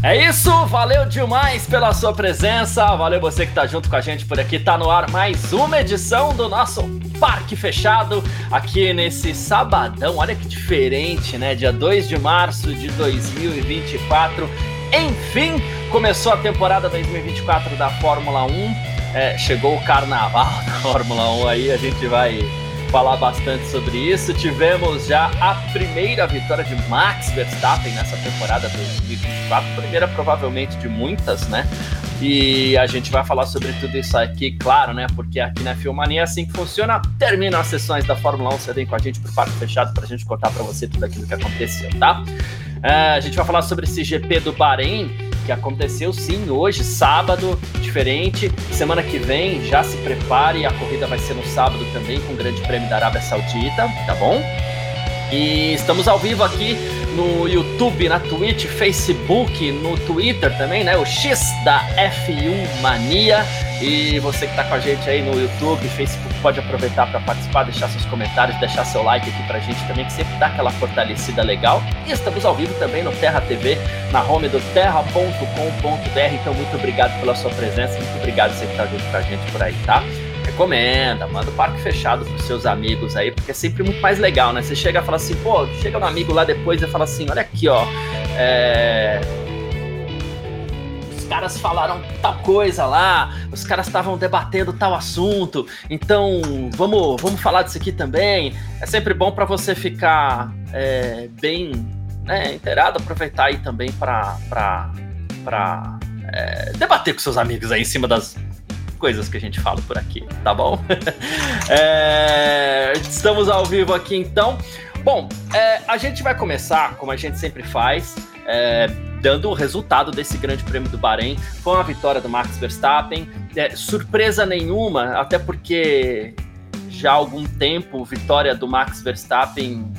É isso, valeu demais pela sua presença, valeu você que tá junto com a gente por aqui, tá no ar mais uma edição do nosso Parque Fechado, aqui nesse sabadão, olha que diferente, né, dia 2 de março de 2024, enfim, começou a temporada 2024 da Fórmula 1, é, chegou o carnaval da Fórmula 1 aí, a gente vai falar bastante sobre isso. Tivemos já a primeira vitória de Max Verstappen nessa temporada 2024, primeira provavelmente de muitas, né? E a gente vai falar sobre tudo isso aqui, claro, né? Porque aqui na Filmania é assim que funciona. Terminam as sessões da Fórmula 1, você vem com a gente pro parque fechado para a gente contar para você tudo aquilo que aconteceu, tá? É, a gente vai falar sobre esse GP do Bahrein que aconteceu sim hoje, sábado, diferente. Semana que vem já se prepare, a corrida vai ser no sábado também com o Grande Prêmio da Arábia Saudita, tá bom? E estamos ao vivo aqui no YouTube, na Twitch, Facebook, no Twitter também, né? O X da F1 Mania. E você que está com a gente aí no YouTube, Facebook, pode aproveitar para participar, deixar seus comentários, deixar seu like aqui para a gente também, que sempre dá aquela fortalecida legal. E estamos ao vivo também no Terra TV, na home do terra.com.br. Então, muito obrigado pela sua presença, muito obrigado você que junto com a gente por aí, tá? recomenda, manda o parque fechado pros seus amigos aí, porque é sempre muito mais legal, né? Você chega e fala assim, pô, chega um amigo lá depois e fala assim, olha aqui, ó, é... Caras falaram tal coisa lá, os caras estavam debatendo tal assunto, então vamos, vamos falar disso aqui também. É sempre bom para você ficar é, bem né, inteirado, aproveitar aí também para é, debater com seus amigos aí em cima das coisas que a gente fala por aqui, tá bom? é, estamos ao vivo aqui então. Bom, é, a gente vai começar, como a gente sempre faz, é, dando o resultado desse grande prêmio do Bahrein. Foi uma vitória do Max Verstappen, é, surpresa nenhuma, até porque já há algum tempo vitória do Max Verstappen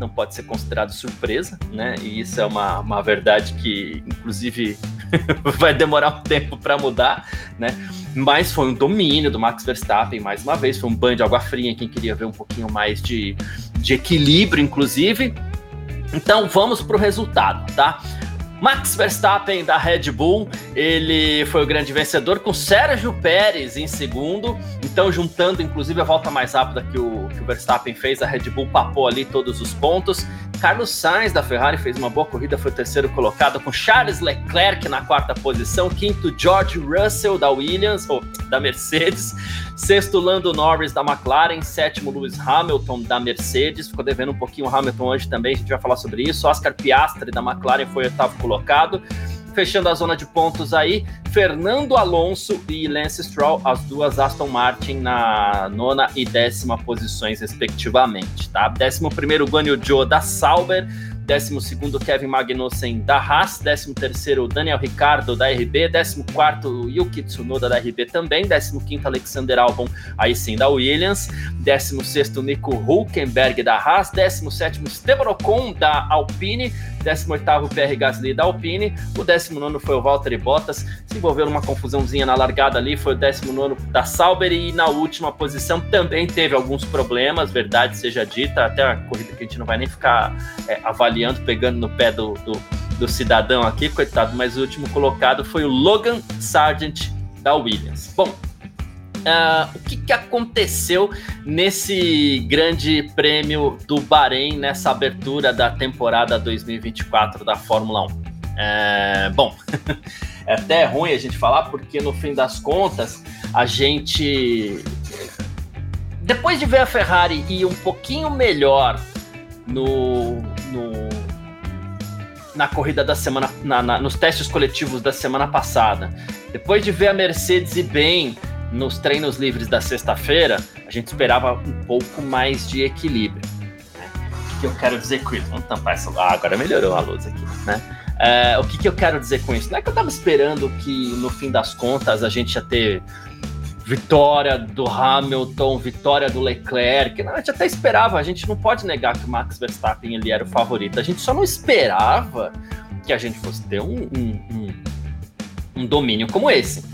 não pode ser considerado surpresa, né? E isso é uma, uma verdade que, inclusive, vai demorar um tempo para mudar, né? Mas foi um domínio do Max Verstappen, mais uma vez, foi um banho de água fria em quem queria ver um pouquinho mais de, de equilíbrio, inclusive. Então vamos para o resultado, tá? Max Verstappen da Red Bull, ele foi o grande vencedor com Sérgio Pérez em segundo. Então, juntando inclusive a volta mais rápida que o, que o Verstappen fez, a Red Bull papou ali todos os pontos. Carlos Sainz da Ferrari fez uma boa corrida, foi o terceiro colocado, com Charles Leclerc na quarta posição, quinto George Russell da Williams, ou da Mercedes, sexto Lando Norris da McLaren, sétimo Lewis Hamilton da Mercedes, ficou devendo um pouquinho o Hamilton hoje também, a gente vai falar sobre isso, Oscar Piastri da McLaren foi oitavo colocado, fechando a zona de pontos aí, Fernando Alonso e Lance Stroll, as duas Aston Martin na nona e décima posições, respectivamente, tá? Décimo primeiro, Guan Yu Zhou da Sauber, 12 Kevin Magnussen da Haas, 13 Daniel Ricardo da RB, 14 Yuki Tsunoda da RB também, 15 Alexander Albon, aí sim da Williams, 16 Nico Hulkenberg da Haas, 17 Esteban Ocon da Alpine, 18 PR Gasly da Alpine, o 19 foi o Valtteri Bottas, se envolveu numa confusãozinha na largada ali, foi o 19 da Sauber e na última posição também teve alguns problemas, verdade seja dita, até a corrida que a gente não vai nem ficar é, avaliando avaliando, pegando no pé do, do, do cidadão aqui, coitado, mas o último colocado foi o Logan Sargent da Williams. Bom, Uh, o que, que, aconteceu nesse grande prêmio do Bahrein, nessa abertura da temporada 2024 da Fórmula 1? Uh, bom, é até ruim a gente falar, porque no fim das contas, a gente. Depois de ver a Ferrari ir um pouquinho melhor no, no na corrida da semana, na, na, nos testes coletivos da semana passada, depois de ver a Mercedes ir bem nos treinos livres da sexta-feira, a gente esperava um pouco mais de equilíbrio. Né? O que eu quero dizer com isso? Vamos tampar essa. Ah, agora melhorou a luz aqui, né? É, o que, que eu quero dizer com isso? Não é que eu estava esperando que no fim das contas a gente ia ter vitória do Hamilton, vitória do Leclerc. a gente até esperava, a gente não pode negar que o Max Verstappen ele era o favorito. A gente só não esperava que a gente fosse ter um, um, um, um domínio como esse.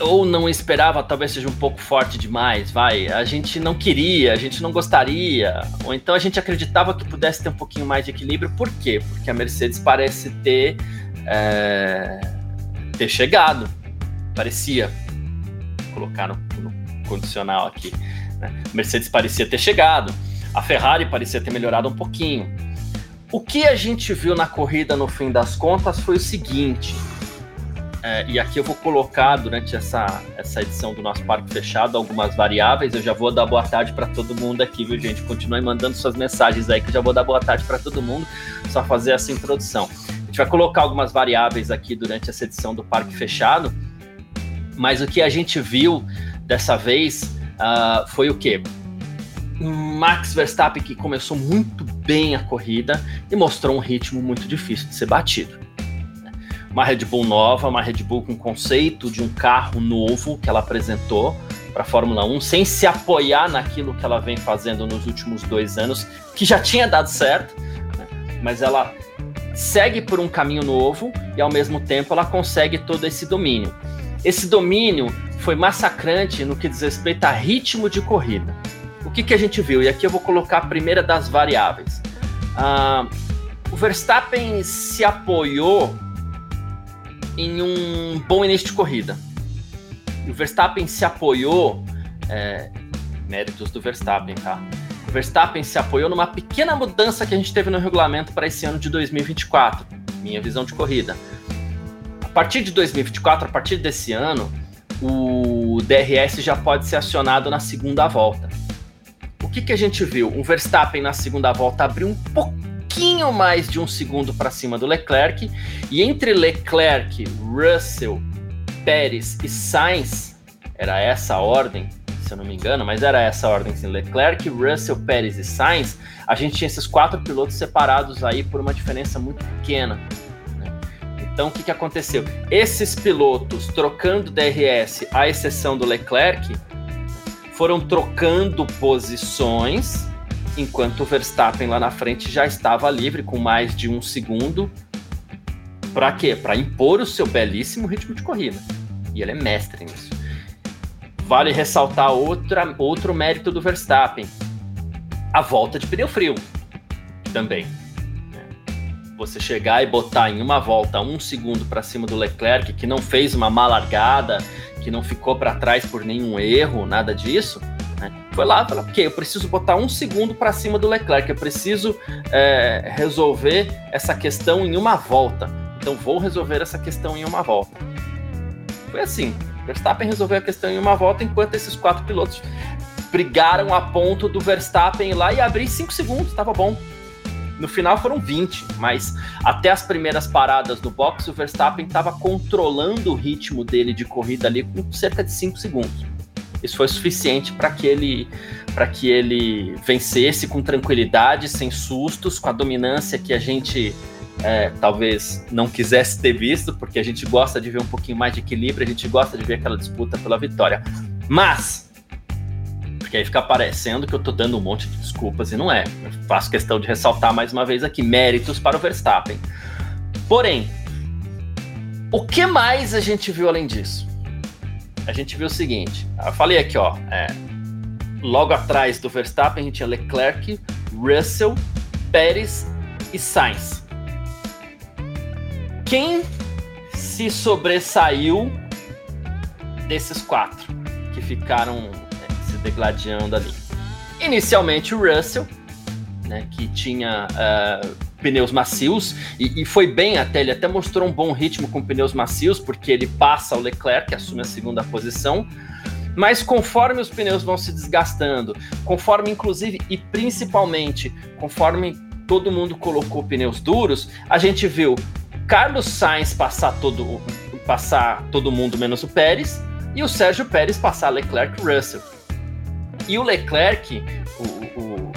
Ou não esperava, talvez seja um pouco forte demais, vai. A gente não queria, a gente não gostaria. Ou então a gente acreditava que pudesse ter um pouquinho mais de equilíbrio. Por quê? Porque a Mercedes parece ter, é, ter chegado parecia colocar no, no condicional aqui. Né? Mercedes parecia ter chegado, a Ferrari parecia ter melhorado um pouquinho. O que a gente viu na corrida no fim das contas foi o seguinte, é, e aqui eu vou colocar durante essa, essa edição do nosso parque fechado algumas variáveis. Eu já vou dar boa tarde para todo mundo aqui, viu, gente? Continuem mandando suas mensagens aí que eu já vou dar boa tarde para todo mundo. Só fazer essa introdução. A gente vai colocar algumas variáveis aqui durante essa edição do parque fechado mas o que a gente viu dessa vez uh, foi o quê? Max Verstappen que começou muito bem a corrida e mostrou um ritmo muito difícil de ser batido. Uma Red Bull nova, uma Red Bull com conceito de um carro novo que ela apresentou para a Fórmula 1, sem se apoiar naquilo que ela vem fazendo nos últimos dois anos, que já tinha dado certo, né? mas ela segue por um caminho novo e ao mesmo tempo ela consegue todo esse domínio. Esse domínio foi massacrante no que diz respeito a ritmo de corrida. O que, que a gente viu? E aqui eu vou colocar a primeira das variáveis. Uh, o Verstappen se apoiou em um bom início de corrida. O Verstappen se apoiou, é, méritos do Verstappen, tá? O Verstappen se apoiou numa pequena mudança que a gente teve no regulamento para esse ano de 2024, minha visão de corrida a partir de 2024, a partir desse ano, o DRS já pode ser acionado na segunda volta. O que, que a gente viu? O Verstappen na segunda volta abriu um pouquinho mais de um segundo para cima do Leclerc, e entre Leclerc, Russell, Pérez e Sainz, era essa a ordem, se eu não me engano, mas era essa a ordem, assim, Leclerc, Russell, Pérez e Sainz, a gente tinha esses quatro pilotos separados aí por uma diferença muito pequena. Então, o que, que aconteceu? Esses pilotos trocando DRS, à exceção do Leclerc, foram trocando posições, enquanto o Verstappen lá na frente já estava livre com mais de um segundo. Para quê? Para impor o seu belíssimo ritmo de corrida. E ele é mestre nisso. Vale ressaltar outra, outro mérito do Verstappen: a volta de pneu frio também você chegar e botar em uma volta um segundo para cima do Leclerc, que não fez uma má largada, que não ficou para trás por nenhum erro, nada disso, né? foi lá e falou: ok, eu preciso botar um segundo para cima do Leclerc, eu preciso é, resolver essa questão em uma volta. Então vou resolver essa questão em uma volta. Foi assim. Verstappen resolveu a questão em uma volta, enquanto esses quatro pilotos brigaram a ponto do Verstappen ir lá e abrir cinco segundos, estava bom. No final foram 20, mas até as primeiras paradas do box, o Verstappen estava controlando o ritmo dele de corrida ali com cerca de 5 segundos. Isso foi suficiente para que ele para que ele vencesse com tranquilidade, sem sustos, com a dominância que a gente é, talvez não quisesse ter visto, porque a gente gosta de ver um pouquinho mais de equilíbrio, a gente gosta de ver aquela disputa pela vitória. Mas porque aí fica parecendo que eu tô dando um monte de desculpas e não é. Eu faço questão de ressaltar mais uma vez aqui méritos para o Verstappen. Porém, o que mais a gente viu além disso? A gente viu o seguinte, eu falei aqui, ó, é, logo atrás do Verstappen a gente tinha Leclerc, Russell, Pérez e Sainz. Quem se sobressaiu desses quatro que ficaram degladiando ali. Inicialmente o Russell, né, que tinha uh, pneus macios, e, e, foi bem até, ele até mostrou um bom ritmo com pneus macios, porque ele passa o Leclerc, que assume a segunda posição, mas conforme os pneus vão se desgastando, conforme inclusive e principalmente conforme todo mundo colocou pneus duros, a gente viu Carlos Sainz passar todo, passar todo mundo menos o Pérez e o Sérgio Pérez passar Leclerc Russell. E o Leclerc, o, o,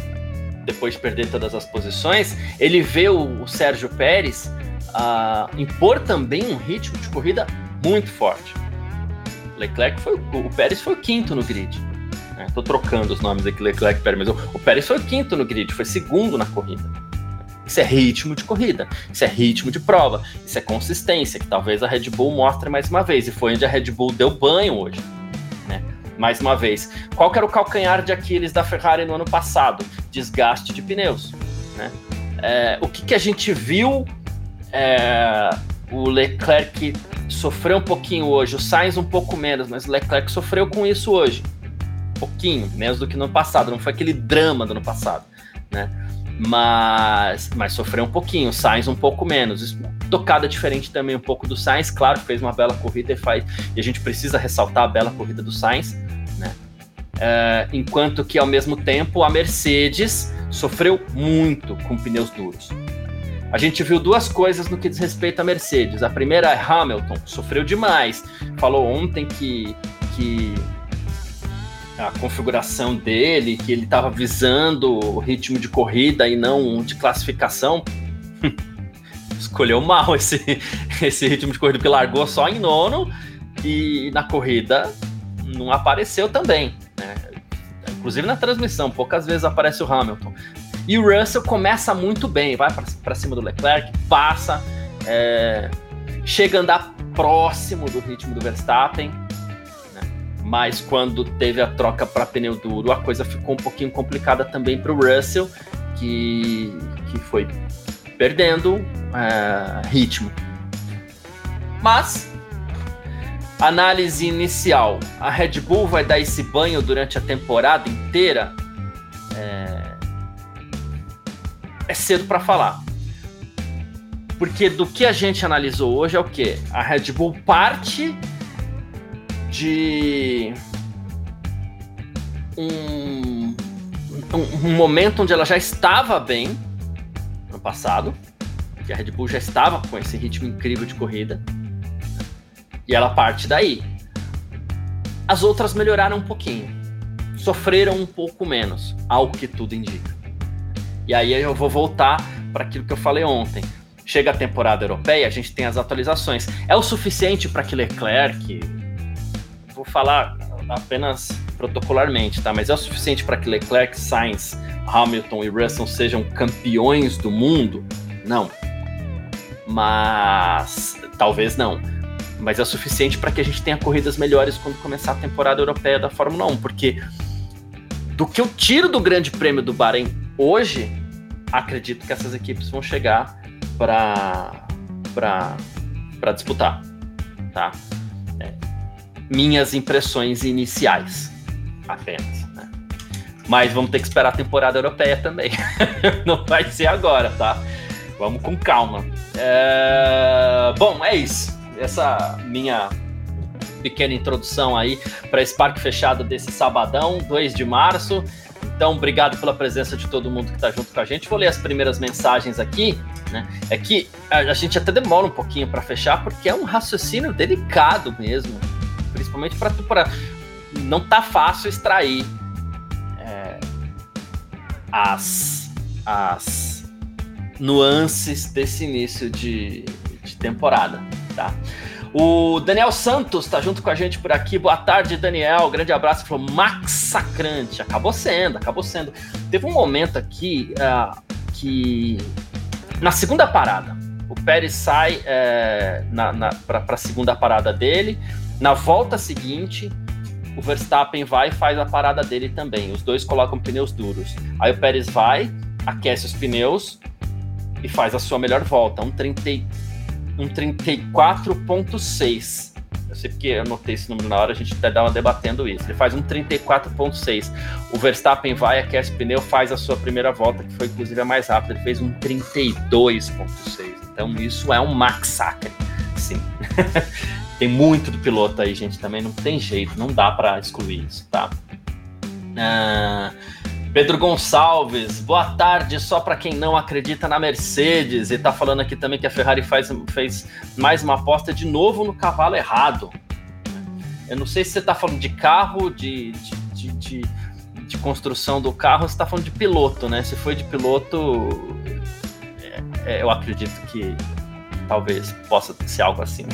depois de perder todas as posições, ele vê o, o Sérgio Pérez uh, impor também um ritmo de corrida muito forte. Leclerc foi o Pérez foi o quinto no grid. Né? Tô trocando os nomes aqui, Leclerc e Pérez, mas o, o Pérez foi o quinto no grid, foi segundo na corrida. Isso é ritmo de corrida, isso é ritmo de prova, isso é consistência, que talvez a Red Bull mostre mais uma vez. E foi onde a Red Bull deu banho hoje. Mais uma vez. Qual que era o calcanhar de Aquiles da Ferrari no ano passado? Desgaste de pneus. Né? É, o que, que a gente viu? É, o Leclerc sofreu um pouquinho hoje, o Sainz um pouco menos, mas o Leclerc sofreu com isso hoje. Um pouquinho, menos do que no ano passado. Não foi aquele drama do ano passado. Né? Mas, mas sofreu um pouquinho, o Sainz um pouco menos. Tocada diferente também um pouco do Sainz, claro que fez uma bela corrida e, faz, e a gente precisa ressaltar a bela corrida do Sainz, né? É, enquanto que ao mesmo tempo a Mercedes sofreu muito com pneus duros. A gente viu duas coisas no que diz respeito à Mercedes. A primeira é Hamilton, sofreu demais. Falou ontem que, que a configuração dele, que ele estava visando o ritmo de corrida e não de classificação, escolheu mal esse, esse ritmo de corrida, porque largou só em nono e na corrida não apareceu também. Né? Inclusive na transmissão, poucas vezes aparece o Hamilton. E o Russell começa muito bem, vai para cima do Leclerc, passa, é, chega a andar próximo do ritmo do Verstappen mas quando teve a troca para pneu duro, a coisa ficou um pouquinho complicada também para o Russell, que, que foi perdendo uh, ritmo. Mas, análise inicial: a Red Bull vai dar esse banho durante a temporada inteira? É, é cedo para falar. Porque do que a gente analisou hoje é o que? A Red Bull parte de um, um, um, momento onde ela já estava bem no passado, que a Red Bull já estava com esse ritmo incrível de corrida, e ela parte daí. As outras melhoraram um pouquinho, sofreram um pouco menos, ao que tudo indica. E aí eu vou voltar para aquilo que eu falei ontem. Chega a temporada europeia, a gente tem as atualizações. É o suficiente para que Leclerc, vou falar apenas protocolarmente, tá? Mas é o suficiente para que Leclerc, Sainz, Hamilton e Russell sejam campeões do mundo? Não. Mas talvez não. Mas é o suficiente para que a gente tenha corridas melhores quando começar a temporada europeia da Fórmula 1, porque do que eu tiro do Grande Prêmio do Bahrein hoje, acredito que essas equipes vão chegar para para disputar, tá? Minhas impressões iniciais apenas. Né? Mas vamos ter que esperar a temporada europeia também. Não vai ser agora, tá? Vamos com calma. É... Bom, é isso. Essa minha pequena introdução aí para esse parque fechado desse sabadão, 2 de março. Então, obrigado pela presença de todo mundo que está junto com a gente. Vou ler as primeiras mensagens aqui. Né? É que a gente até demora um pouquinho para fechar, porque é um raciocínio delicado mesmo principalmente para não tá fácil extrair é, as, as nuances desse início de, de temporada, tá? O Daniel Santos está junto com a gente por aqui. Boa tarde, Daniel. Grande abraço. Falou massacrante. Acabou sendo, acabou sendo. Teve um momento aqui uh, que na segunda parada, o Pérez sai é, para a segunda parada dele. Na volta seguinte, o Verstappen vai e faz a parada dele também. Os dois colocam pneus duros. Aí o Pérez vai, aquece os pneus e faz a sua melhor volta, um, 30, um 34.6. Eu sei porque eu anotei esse número na hora, a gente até estava debatendo isso. Ele faz um 34.6. O Verstappen vai, aquece o pneu, faz a sua primeira volta, que foi inclusive a mais rápida. Ele fez um 32.6. Então isso é um massacre. Sim. Tem muito do piloto aí, gente, também não tem jeito, não dá para excluir isso, tá? Ah, Pedro Gonçalves, boa tarde. Só para quem não acredita na Mercedes e tá falando aqui também que a Ferrari faz, fez mais uma aposta de novo no cavalo errado. Eu não sei se você tá falando de carro, de, de, de, de, construção do carro, se tá falando de piloto, né? Se foi de piloto, é, é, eu acredito que talvez possa ser algo assim.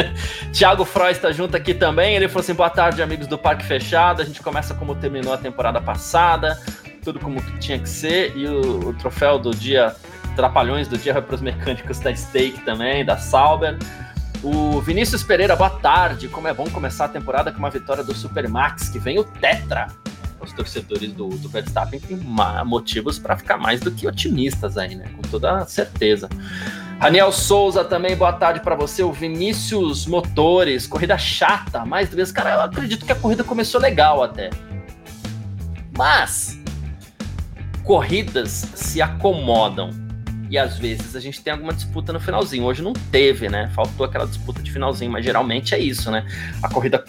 Thiago Freud está junto aqui também. Ele falou assim: boa tarde, amigos do Parque Fechado. A gente começa como terminou a temporada passada, tudo como tinha que ser. E o, o troféu do dia, Trapalhões do dia, vai para os mecânicos da Stake também, da Sauber. O Vinícius Pereira, boa tarde. Como é bom começar a temporada com uma vitória do Supermax, que vem o Tetra. Os torcedores do, do Verstappen têm motivos para ficar mais do que otimistas aí, né? Com toda certeza. Raniel Souza também, boa tarde para você. O Vinícius Motores, corrida chata, mais mesmo. Cara, eu acredito que a corrida começou legal até. Mas corridas se acomodam. E às vezes a gente tem alguma disputa no finalzinho. Hoje não teve, né? Faltou aquela disputa de finalzinho, mas geralmente é isso, né? A corrida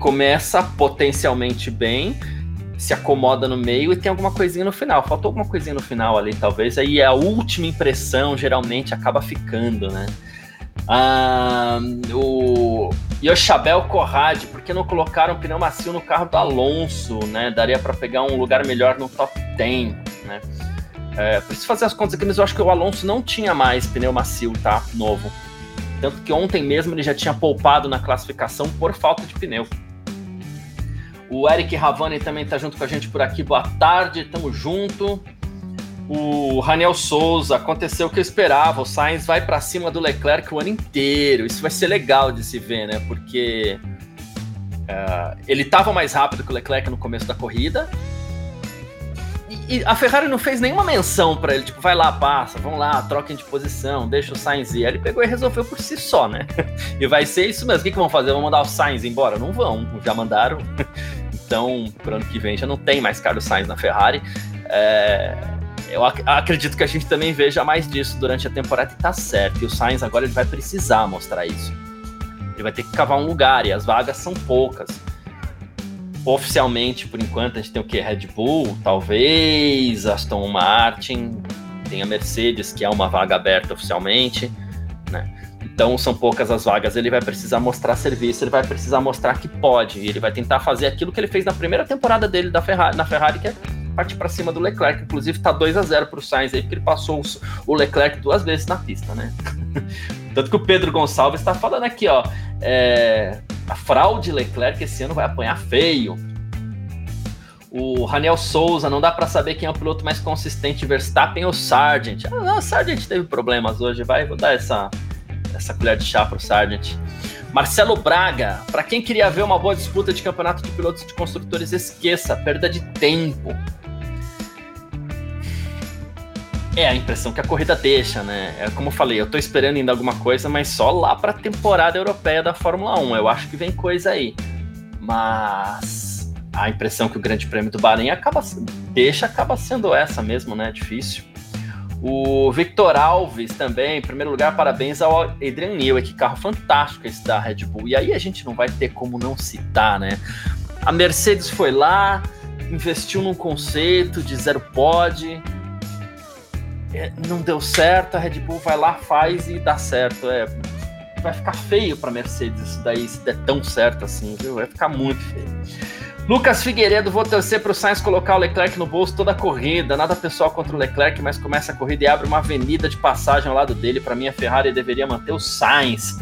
começa potencialmente bem, se acomoda no meio e tem alguma coisinha no final. Faltou alguma coisinha no final ali, talvez. Aí a última impressão geralmente acaba ficando, né? Ah, o Yoshabel Corrade, por que não colocaram pneu macio no carro do Alonso, né? Daria para pegar um lugar melhor no top 10, né? É, preciso fazer as contas aqui, mas eu acho que o Alonso não tinha mais pneu macio, tá? Novo. Tanto que ontem mesmo ele já tinha poupado na classificação por falta de pneu. O Eric Ravani também tá junto com a gente por aqui. Boa tarde, tamo junto. O Raniel Souza, aconteceu o que eu esperava. O Sainz vai para cima do Leclerc o ano inteiro. Isso vai ser legal de se ver, né? Porque uh, ele estava mais rápido que o Leclerc no começo da corrida. E, e a Ferrari não fez nenhuma menção para ele, tipo, vai lá, passa, vamos lá, troquem de posição, deixa o Sainz ir. Ele pegou e resolveu por si só, né? E vai ser isso mesmo. O que, que vão fazer? Vão mandar o Sainz embora? Não vão, já mandaram. Então, pro ano que vem já não tem mais Carlos Sainz na Ferrari. É, eu ac acredito que a gente também veja mais disso durante a temporada e tá certo. E o Sainz agora ele vai precisar mostrar isso. Ele vai ter que cavar um lugar e as vagas são poucas. Oficialmente, por enquanto, a gente tem o que? Red Bull, talvez, Aston Martin, tem a Mercedes, que é uma vaga aberta oficialmente? Então são poucas as vagas, ele vai precisar mostrar serviço, ele vai precisar mostrar que pode, ele vai tentar fazer aquilo que ele fez na primeira temporada dele da Ferrari, na Ferrari, que é partir para cima do Leclerc. Inclusive tá 2 a 0 para o Sainz aí, porque ele passou o Leclerc duas vezes na pista, né? Tanto que o Pedro Gonçalves está falando aqui, ó, é, a fraude Leclerc esse ano vai apanhar feio. O Raniel Souza, não dá para saber quem é o piloto mais consistente, Verstappen ou Sargent. Ah, o Sargent teve problemas hoje, vai, vou dar essa essa colher de chá pro Sargent. Marcelo Braga, para quem queria ver uma boa disputa de campeonato de pilotos de construtores, esqueça, perda de tempo. É a impressão que a corrida deixa, né? É como eu falei, eu tô esperando ainda alguma coisa, mas só lá pra temporada europeia da Fórmula 1. Eu acho que vem coisa aí. Mas a impressão que o Grande Prêmio do Bahrein acaba deixa acaba sendo essa mesmo, né? Difícil. O Victor Alves também, em primeiro lugar, parabéns ao Adrian Newey, que carro fantástico esse da Red Bull. E aí a gente não vai ter como não citar, né? A Mercedes foi lá, investiu num conceito de zero pod, é, não deu certo, a Red Bull vai lá, faz e dá certo. É, vai ficar feio para Mercedes isso daí, se der tão certo assim, viu? Vai ficar muito feio. Lucas Figueiredo, vou torcer para o Sainz colocar o Leclerc no bolso toda a corrida. Nada pessoal contra o Leclerc, mas começa a corrida e abre uma avenida de passagem ao lado dele. Para mim, a Ferrari deveria manter o Sainz.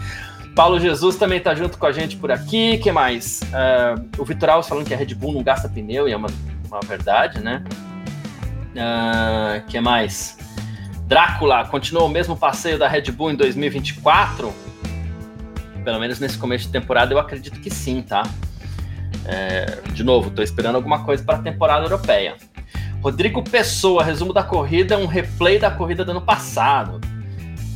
Paulo Jesus também está junto com a gente por aqui. que mais? Uh, o Vitor Alves falando que a Red Bull não gasta pneu, e é uma, uma verdade, né? Uh, que mais? Drácula continua o mesmo passeio da Red Bull em 2024? Pelo menos nesse começo de temporada, eu acredito que sim, tá? É, de novo, estou esperando alguma coisa para a temporada europeia. Rodrigo Pessoa, resumo da corrida, um replay da corrida do ano passado.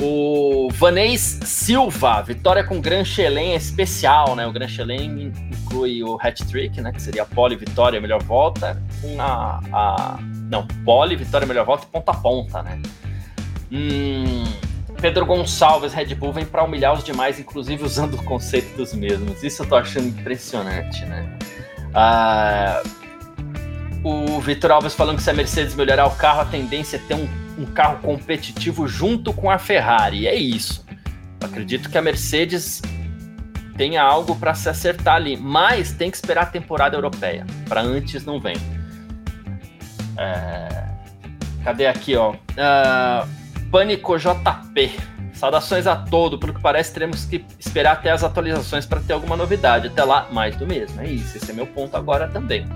O Vanês Silva, vitória com Gran Chelem especial, né? O Gran Chelem inclui o hat-trick, né? Que seria a pole, vitória, melhor volta, com a, a... Não, pole, vitória, melhor volta e ponta a ponta, né? Hum, Pedro Gonçalves, Red Bull, vem para humilhar os demais, inclusive usando o conceito dos mesmos. Isso eu tô achando impressionante, né? Ah, o Vitor Alves falando que se a Mercedes melhorar o carro, a tendência é ter um, um carro competitivo junto com a Ferrari. É isso. Eu acredito que a Mercedes tenha algo para se acertar ali, mas tem que esperar a temporada europeia. Para antes não vem. É... Cadê aqui, ó? Uh... Pânico JP Saudações a todo, pelo que parece, teremos que esperar até as atualizações para ter alguma novidade. Até lá, mais do mesmo. É isso, esse é meu ponto agora também.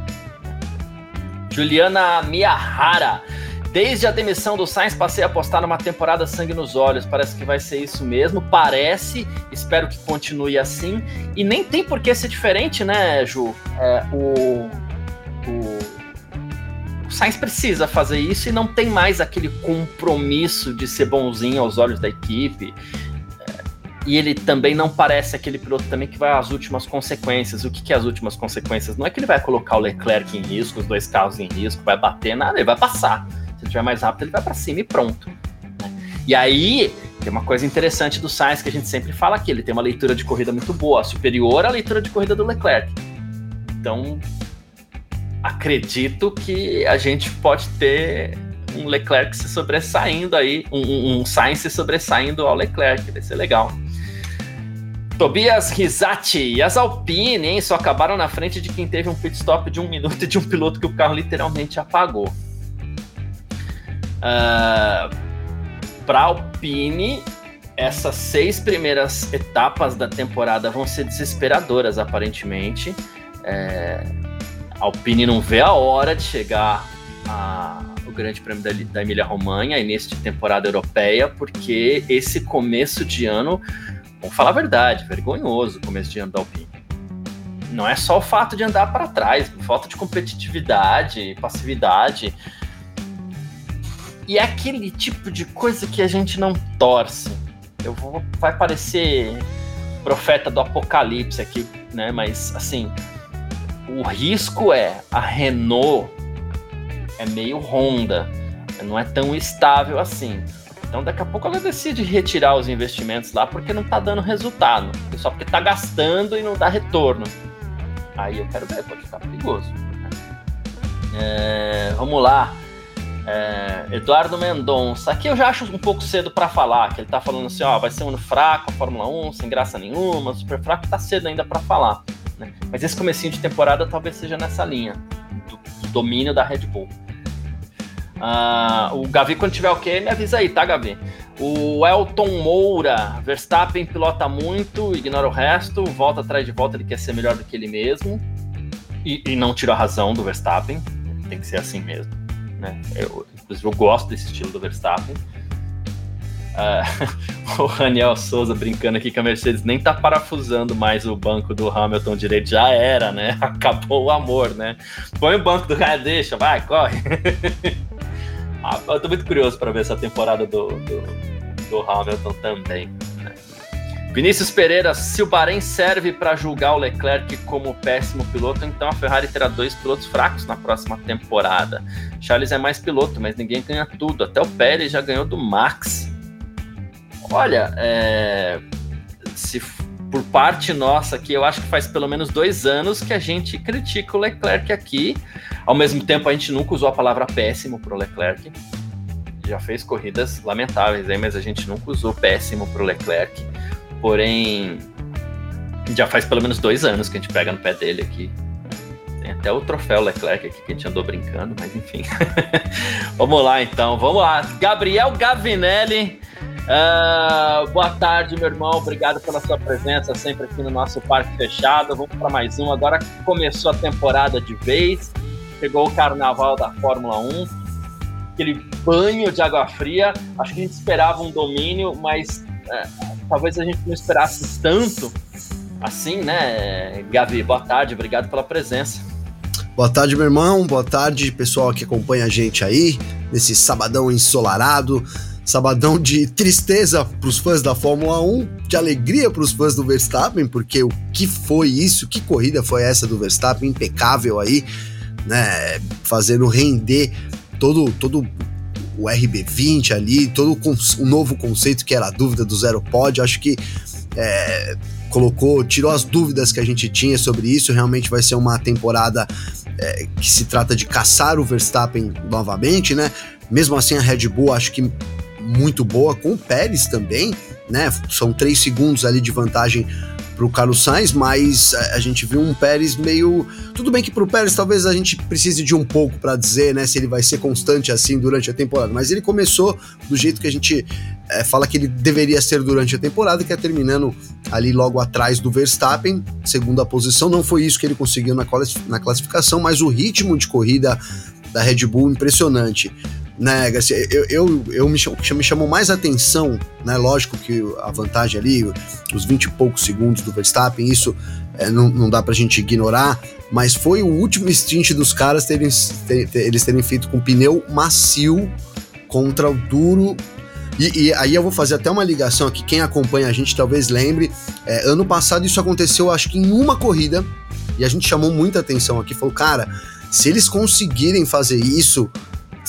Juliana Miyahara. Desde a demissão do Sainz, passei a apostar numa temporada sangue nos olhos. Parece que vai ser isso mesmo. Parece. Espero que continue assim. E nem tem por que ser diferente, né, Ju? É, o, o, o Sainz precisa fazer isso e não tem mais aquele compromisso de ser bonzinho aos olhos da equipe. E ele também não parece aquele piloto também que vai às últimas consequências. O que, que é as últimas consequências? Não é que ele vai colocar o Leclerc em risco, os dois carros em risco, vai bater, nada, ele vai passar. Se ele tiver mais rápido, ele vai para cima e pronto. Né? E aí, tem uma coisa interessante do Sainz que a gente sempre fala aqui, ele tem uma leitura de corrida muito boa, superior à leitura de corrida do Leclerc. Então, acredito que a gente pode ter um Leclerc se sobressaindo aí, um, um, Sainz se sobressaindo ao Leclerc, vai ser legal. Tobias Risati e as Alpine, hein, só acabaram na frente de quem teve um pit stop de um minuto e de um piloto que o carro literalmente apagou. Uh, ah, Para Alpine, essas seis primeiras etapas da temporada vão ser desesperadoras, aparentemente. É, Alpine não vê a hora de chegar ao Grande Prêmio da, da Emília-Romanha, início de temporada europeia, porque esse começo de ano Vamos falar a verdade, vergonhoso o começo de ano da Alpine. Não é só o fato de andar para trás, falta de competitividade, passividade. E é aquele tipo de coisa que a gente não torce. Eu vou, vai parecer profeta do apocalipse aqui, né? Mas assim, o risco é a Renault é meio Honda, não é tão estável assim. Então daqui a pouco ela decide retirar os investimentos lá porque não está dando resultado. Só porque está gastando e não dá retorno. Aí eu quero ver, pode ficar perigoso. É, vamos lá. É, Eduardo Mendonça. Aqui eu já acho um pouco cedo para falar, que ele está falando assim, ó, vai ser um ano fraco a Fórmula 1, sem graça nenhuma, super fraco, tá cedo ainda para falar. Né? Mas esse comecinho de temporada talvez seja nessa linha, do, do domínio da Red Bull. Uh, o Gavi, quando tiver ok, me avisa aí, tá, Gavi? O Elton Moura, Verstappen pilota muito, ignora o resto, volta atrás de volta, ele quer ser melhor do que ele mesmo. E, e não tira a razão do Verstappen, tem que ser assim mesmo. Né? Eu, inclusive, eu gosto desse estilo do Verstappen. Uh, o Raniel Souza brincando aqui que a Mercedes nem tá parafusando mais o banco do Hamilton direito, já era, né? Acabou o amor, né? Põe o banco do cara, deixa, vai, corre. Ah, eu tô muito curioso para ver essa temporada do, do, do Hamilton também. Né? Vinícius Pereira, se o Bahrein serve para julgar o Leclerc como péssimo piloto, então a Ferrari terá dois pilotos fracos na próxima temporada. Charles é mais piloto, mas ninguém ganha tudo. Até o Pérez já ganhou do Max. Olha, é... se por parte nossa aqui, eu acho que faz pelo menos dois anos que a gente critica o Leclerc aqui. Ao mesmo tempo, a gente nunca usou a palavra péssimo para o Leclerc. Já fez corridas lamentáveis aí, mas a gente nunca usou péssimo para o Leclerc. Porém, já faz pelo menos dois anos que a gente pega no pé dele aqui. Tem até o troféu Leclerc aqui que a gente andou brincando, mas enfim. vamos lá então, vamos lá. Gabriel Gavinelli Uh, boa tarde, meu irmão. Obrigado pela sua presença sempre aqui no nosso Parque Fechado. Vamos para mais um. Agora começou a temporada de vez. Chegou o carnaval da Fórmula 1. Aquele banho de água fria. Acho que a gente esperava um domínio, mas uh, talvez a gente não esperasse tanto assim, né, Gavi? Boa tarde. Obrigado pela presença. Boa tarde, meu irmão. Boa tarde, pessoal que acompanha a gente aí nesse sabadão ensolarado. Sabadão de tristeza para os fãs da Fórmula 1, de alegria para os fãs do Verstappen, porque o que foi isso? Que corrida foi essa do Verstappen? Impecável aí, né? Fazendo render todo, todo o RB20 ali, todo o, novo conceito que era a dúvida do zero pod. Acho que é, colocou, tirou as dúvidas que a gente tinha sobre isso. Realmente vai ser uma temporada é, que se trata de caçar o Verstappen novamente, né? Mesmo assim, a Red Bull acho que muito boa, com o Pérez também, né? São três segundos ali de vantagem pro Carlos Sainz, mas a, gente viu um Pérez meio. Tudo bem que pro Pérez talvez a gente precise de um pouco para dizer, né, se ele vai ser constante assim durante a temporada, mas ele começou do jeito que a gente é, fala que ele deveria ser durante a temporada, que é terminando ali logo atrás do Verstappen, segunda posição. Não foi isso que ele conseguiu na classificação, mas o ritmo de corrida da Red Bull impressionante né, Garcia, eu, eu, eu me, me chamou mais atenção, né, lógico que a vantagem ali, os 20 e poucos segundos do Verstappen, isso é, não, não dá pra gente ignorar, mas foi o último stint dos caras terem, ter, ter, eles terem feito com pneu macio contra o duro e, e, aí eu vou fazer até uma ligação aqui, quem acompanha a gente talvez lembre. É, ano passado isso aconteceu, acho que em uma corrida, e a gente chamou muita atenção aqui, falou, cara, se eles conseguirem fazer isso,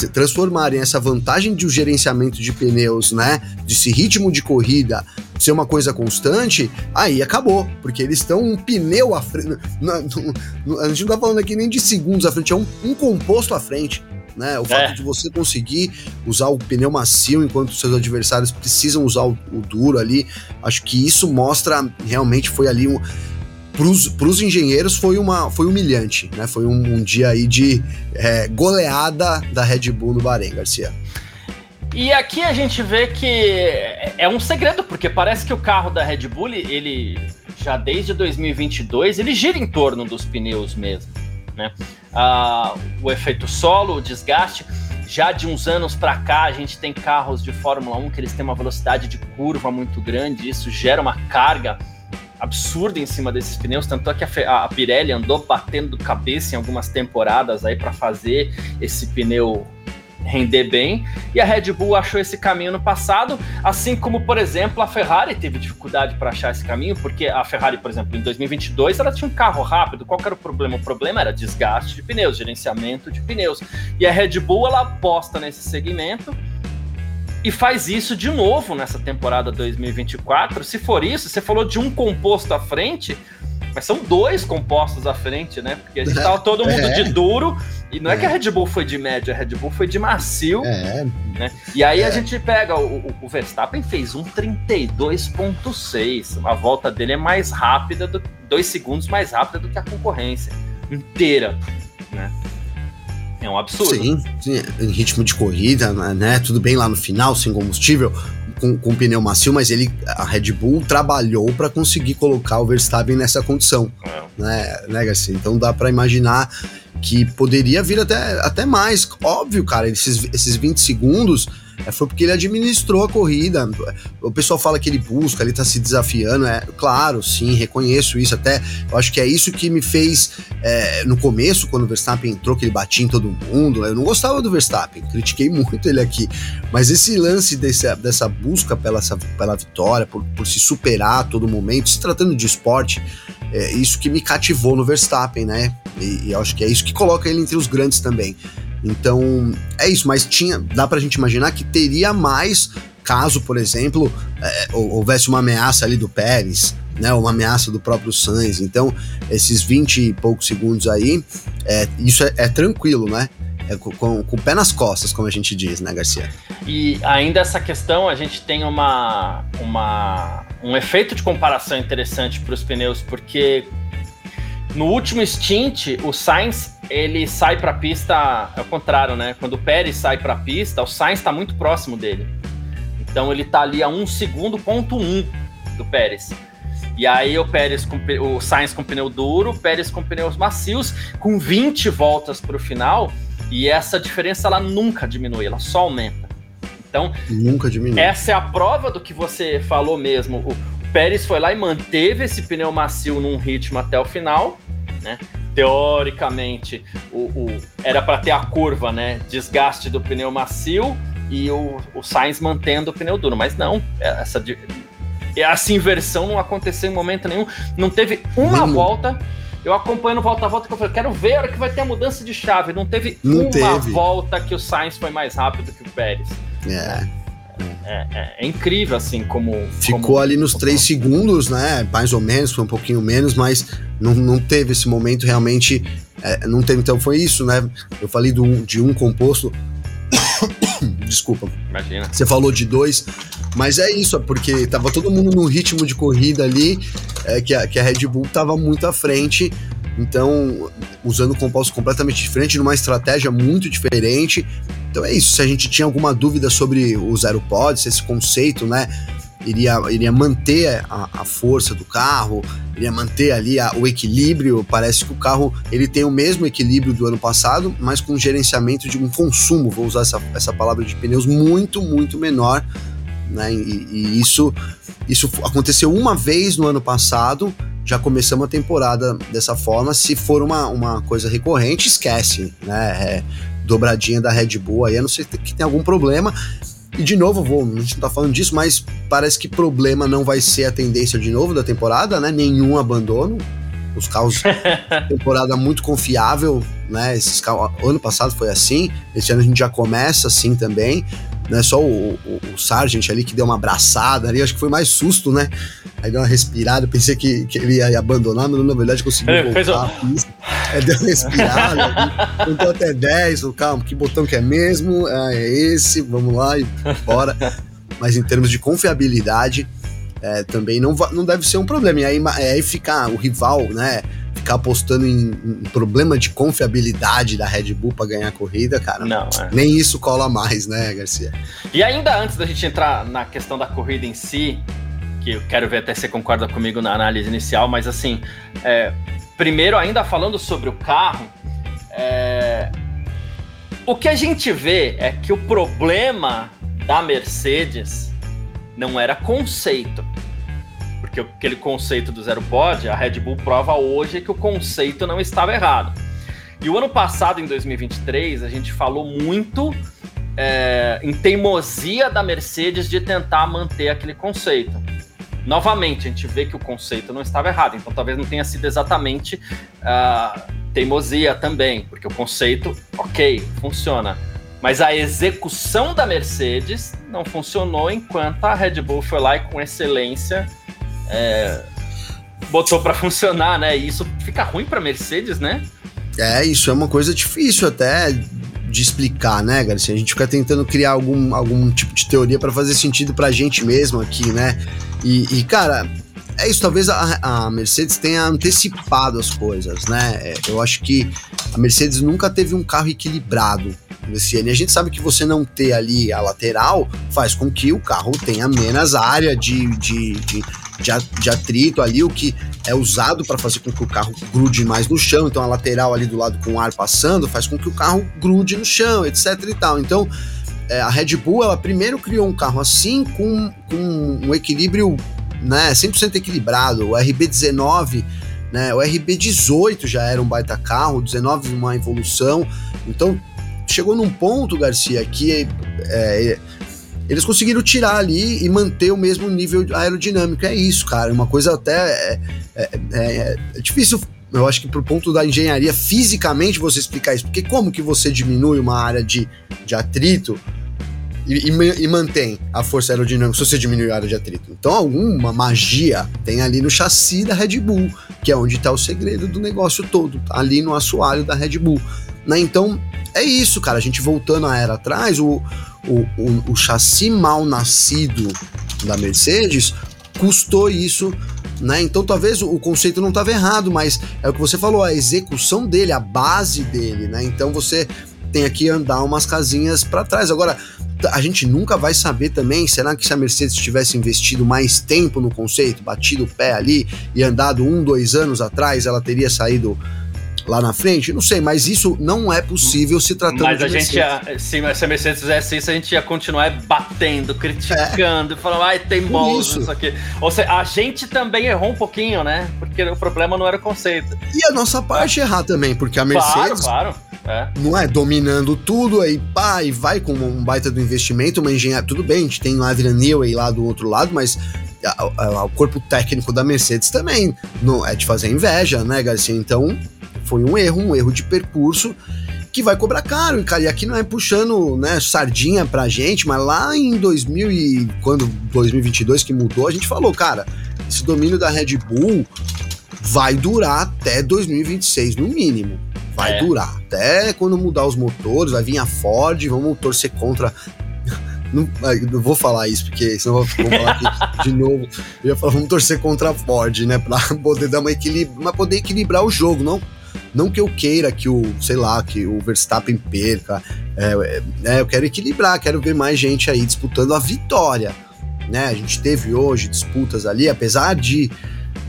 transformarem essa vantagem de um gerenciamento de pneus, né, desse ritmo de corrida, ser uma coisa constante, aí acabou, porque eles estão um pneu à frente. A gente não tá falando aqui nem de segundos à frente, é um, um composto à frente. Né? O é. fato de você conseguir usar o pneu macio enquanto seus adversários precisam usar o, o duro ali, acho que isso mostra realmente foi ali um, para os engenheiros foi, uma, foi humilhante, né? Foi um, um dia aí de é, goleada da Red Bull no Bahrein, Garcia. E aqui a gente vê que é um segredo, porque parece que o carro da Red Bull, ele já desde 2022, ele gira em torno dos pneus mesmo, né? Ah, o efeito solo, o desgaste, já de uns anos para cá a gente tem carros de Fórmula 1 que eles têm uma velocidade de curva muito grande, isso gera uma carga absurda em cima desses pneus, tanto é que a, a Pirelli andou batendo cabeça em algumas temporadas aí para fazer esse pneu render bem, e a Red Bull achou esse caminho no passado, assim como, por exemplo, a Ferrari teve dificuldade para achar esse caminho, porque a Ferrari, por exemplo, em 2022, ela tinha um carro rápido, qual era o problema? O problema era desgaste de pneus, gerenciamento de pneus, e a Red Bull, ela aposta nesse segmento, e faz isso de novo nessa temporada 2024. Se for isso, você falou de um composto à frente, mas são dois compostos à frente, né? Porque a gente tava todo mundo é. de duro, e não é. é. que a Red Bull foi de média, a Red Bull foi de macio. É. Né? E aí a é. gente pega, o, o Verstappen fez um 32,6. A volta dele é mais rápida, do, dois segundos mais rápida do que a concorrência inteira. É um absurdo. Sim, sim, em ritmo de corrida, né? Tudo bem lá no final, sem combustível, com, com pneu macio, mas ele, a Red Bull trabalhou para conseguir colocar o Verstappen nessa condição, é. né, né, Garcia? Então dá para imaginar que poderia vir até, até mais. Óbvio, cara, esses, esses 20 segundos foi porque ele administrou a corrida. O pessoal fala que ele busca, ele tá se desafiando. É claro, sim, reconheço isso. Até eu acho que é isso que me fez é, no começo, quando o Verstappen entrou, que ele batia em todo mundo. Eu não gostava do Verstappen, critiquei muito ele aqui. Mas esse lance desse, dessa busca pela, pela vitória, por, por se superar a todo momento, se tratando de esporte, é isso que me cativou no Verstappen, né? E, e acho que é isso que coloca ele entre os grandes também. Então, é isso, mas tinha, dá pra gente imaginar que teria mais caso, por exemplo, é, houvesse uma ameaça ali do Pérez, né, uma ameaça do próprio Sainz. Então, esses 20 e poucos segundos aí, é, isso é, é, tranquilo, né? É com, com, com, o pé nas costas, como a gente diz, né, Garcia? E ainda essa questão, a gente tem uma, uma um efeito de comparação interessante para os pneus, porque no último stint, o Sainz ele sai para a pista é o contrário, né? Quando o Pérez sai para a pista, o Sainz está muito próximo dele. Então ele está ali a um segundo ponto um do Pérez. E aí o Pérez com o Sainz com pneu duro, o Pérez com pneus macios, com 20 voltas para o final, e essa diferença ela nunca diminui, ela só aumenta. Então, nunca diminui. Essa é a prova do que você falou mesmo. O, Pérez foi lá e manteve esse pneu macio num ritmo até o final, né? Teoricamente, o, o era para ter a curva, né? Desgaste do pneu macio e o, o Sainz mantendo o pneu duro, mas não, essa, essa inversão não aconteceu em momento nenhum. Não teve uma volta. Eu acompanho volta a volta que eu falei, quero ver a hora que vai ter a mudança de chave. Não teve não uma teve. volta que o Sainz foi mais rápido que o Pérez. É. É, é, é, incrível, assim, como. Ficou como, ali nos três segundos, né? Mais ou menos, foi um pouquinho menos, mas não, não teve esse momento realmente. É, não teve, então foi isso, né? Eu falei do, de um composto. Desculpa. Imagina. Você falou de dois, mas é isso, porque tava todo mundo no ritmo de corrida ali, é, que, a, que a Red Bull tava muito à frente. Então, usando compostos completamente diferentes, numa estratégia muito diferente. Então é isso. Se a gente tinha alguma dúvida sobre o Zero Pod, se esse conceito, né, iria, iria manter a, a força do carro, iria manter ali a, o equilíbrio. Parece que o carro ele tem o mesmo equilíbrio do ano passado, mas com gerenciamento de um consumo, vou usar essa, essa palavra de pneus, muito, muito menor. Né? E, e isso, isso aconteceu uma vez no ano passado já começamos a temporada dessa forma. Se for uma, uma coisa recorrente, esquece, né? É, dobradinha da Red Bull aí, a não ser que tem algum problema. E de novo, vou, a gente não tá falando disso, mas parece que problema não vai ser a tendência de novo da temporada, né? Nenhum abandono. Os carros, temporada muito confiável, né? Esses carros, ano passado foi assim, esse ano a gente já começa assim também né? Só o, o, o Sargent ali que deu uma abraçada ali, acho que foi mais susto, né? Aí deu uma respirada, pensei que, que ele ia abandonar, mas na verdade conseguiu é, voltar. Fez é, deu uma respirada, contou até 10, falou, calma, que botão que é mesmo? Ah, é esse, vamos lá e bora. Mas em termos de confiabilidade, é, também não, não deve ser um problema. E aí, aí ficar o rival, né? ficar apostando em, em, problema de confiabilidade da Red Bull para ganhar a corrida, cara. Não, é. Nem isso cola mais, né, Garcia? E ainda antes da gente entrar na questão da corrida em si, que eu quero ver até se você concorda comigo na análise inicial, mas assim, é, primeiro, ainda falando sobre o carro, é, o que a gente vê é que o problema da Mercedes não era conceito porque aquele conceito do zero pod, a Red Bull prova hoje que o conceito não estava errado. E o ano passado, em 2023, a gente falou muito é, em teimosia da Mercedes de tentar manter aquele conceito. Novamente, a gente vê que o conceito não estava errado, então talvez não tenha sido exatamente uh, teimosia também, porque o conceito, ok, funciona. Mas a execução da Mercedes não funcionou enquanto a Red Bull foi lá e com excelência é, botou para funcionar, né? E isso fica ruim para Mercedes, né? É, isso é uma coisa difícil até de explicar, né, Garcia? A gente fica tentando criar algum, algum tipo de teoria para fazer sentido pra gente mesmo aqui, né? E, e cara, é isso, talvez a, a, Mercedes tenha antecipado as coisas, né? É, eu acho que a Mercedes nunca teve um carro equilibrado nesse ano. E a gente sabe que você não ter ali a lateral faz com que o carro tenha menos área de, de, de de, atrito ali, o que é usado para fazer com que o carro grude mais no chão. Então a lateral ali do lado com o ar passando faz com que o carro grude no chão, etc e tal. Então é, a Red Bull ela primeiro criou um carro assim com, com um equilíbrio né, 100% equilibrado. O RB19 né, o RB18 já era um baita carro, o 19 uma evolução. Então chegou num ponto, Garcia, que é, eles conseguiram tirar ali e manter o mesmo nível aerodinâmico. É isso, cara. Uma coisa até. É, é, é, é difícil eu acho que pro ponto da engenharia, fisicamente você explicar isso, porque como que você diminui uma área de, de atrito e, e, e, mantém a força aerodinâmica se você diminui a área de atrito? Então alguma magia tem ali no chassi da Red Bull, que é onde está o segredo do negócio todo, tá ali no assoalho da Red Bull. Né? Então é isso, cara, a gente voltando a era atrás, o, o, o, o chassi mal nascido da Mercedes custou isso né? Então talvez o conceito não estava errado, mas é o que você falou, a execução dele, a base dele, né? Então você tem que andar umas casinhas para trás. Agora, a gente nunca vai saber também, será que se a Mercedes tivesse investido mais tempo no conceito, batido o pé ali e andado um, dois anos atrás, ela teria saído lá na frente? Não sei, mas isso não é possível se tratando mas de Mas a gente ia, se, se a Mercedes fizesse isso, a gente ia continuar batendo, criticando, é. falando, ai, teimoso, isso aqui. Ou seja, a gente também errou um pouquinho, né? Porque o problema não era o conceito. E a nossa parte é. errar também, porque a Mercedes. Claro, claro. É. Não é dominando tudo aí, pá, e vai com um baita do investimento, uma engenharia. Tudo bem, a gente tem o Adrian Newey lá do outro lado, mas o corpo técnico da Mercedes também não é de fazer inveja, né, Garcia? Então, foi um erro, um erro de percurso que vai cobrar caro, cara. E aqui não é puxando, né, sardinha pra gente, mas lá em 2000 e quando 2022 que mudou, a gente falou, cara, esse domínio da Red Bull vai durar até 2026 no mínimo. vai é. durar. Até quando mudar os motores, vai vir a Ford, vamos torcer contra. Não, não vou falar isso, porque senão vou falar aqui de novo. Eu ia falar, vamos torcer contra a Ford, né? Pra poder dar uma equilíbrio, mas poder equilibrar o jogo, não não que eu queira que o, sei lá, que o Verstappen perca. É, é, é, eu quero equilibrar, quero ver mais gente aí disputando a vitória. Né? A gente teve hoje disputas ali, apesar de,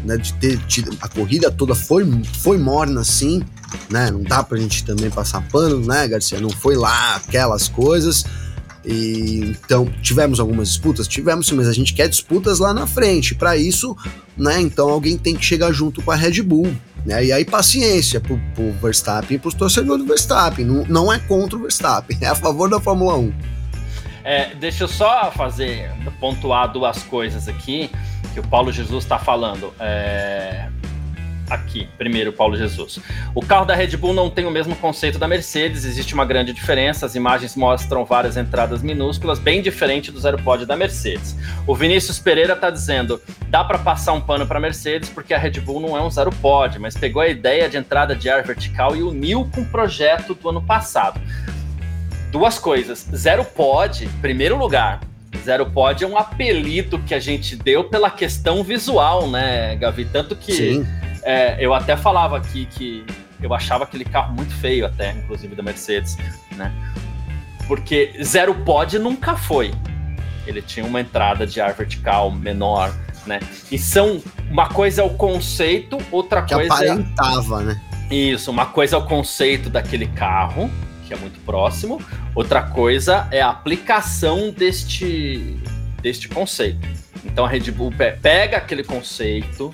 né, de ter tido. A corrida toda foi, foi morna, sim. Né? Não dá pra gente também passar pano, né, Garcia? Não foi lá aquelas coisas. E, então, tivemos algumas disputas? Tivemos sim, mas a gente quer disputas lá na frente. Para isso, né, então alguém tem que chegar junto com a Red Bull. Né? E aí, paciência pro, pro Verstappen e pros torcedores do Verstappen. Não, não é contra o Verstappen, é a favor da Fórmula 1. É, deixa eu só fazer, pontuar duas coisas aqui que o Paulo Jesus está falando. É, aqui, primeiro, Paulo Jesus. O carro da Red Bull não tem o mesmo conceito da Mercedes, existe uma grande diferença. As imagens mostram várias entradas minúsculas, bem diferente do zero pod da Mercedes. O Vinícius Pereira está dizendo: dá para passar um pano para Mercedes porque a Red Bull não é um zero pod, mas pegou a ideia de entrada de ar vertical e uniu com o projeto do ano passado. Duas coisas. Zero pod, primeiro lugar, Zero Pod é um apelido que a gente deu pela questão visual, né, Gavi? Tanto que Sim. É, eu até falava aqui que eu achava aquele carro muito feio, até, inclusive da Mercedes, né? Porque zero pod nunca foi. Ele tinha uma entrada de ar vertical menor, né? E são uma coisa é o conceito, outra que coisa aparentava, é, né? Isso, uma coisa é o conceito daquele carro, que é muito próximo, outra coisa é a aplicação deste deste conceito. Então a Red Bull pega aquele conceito,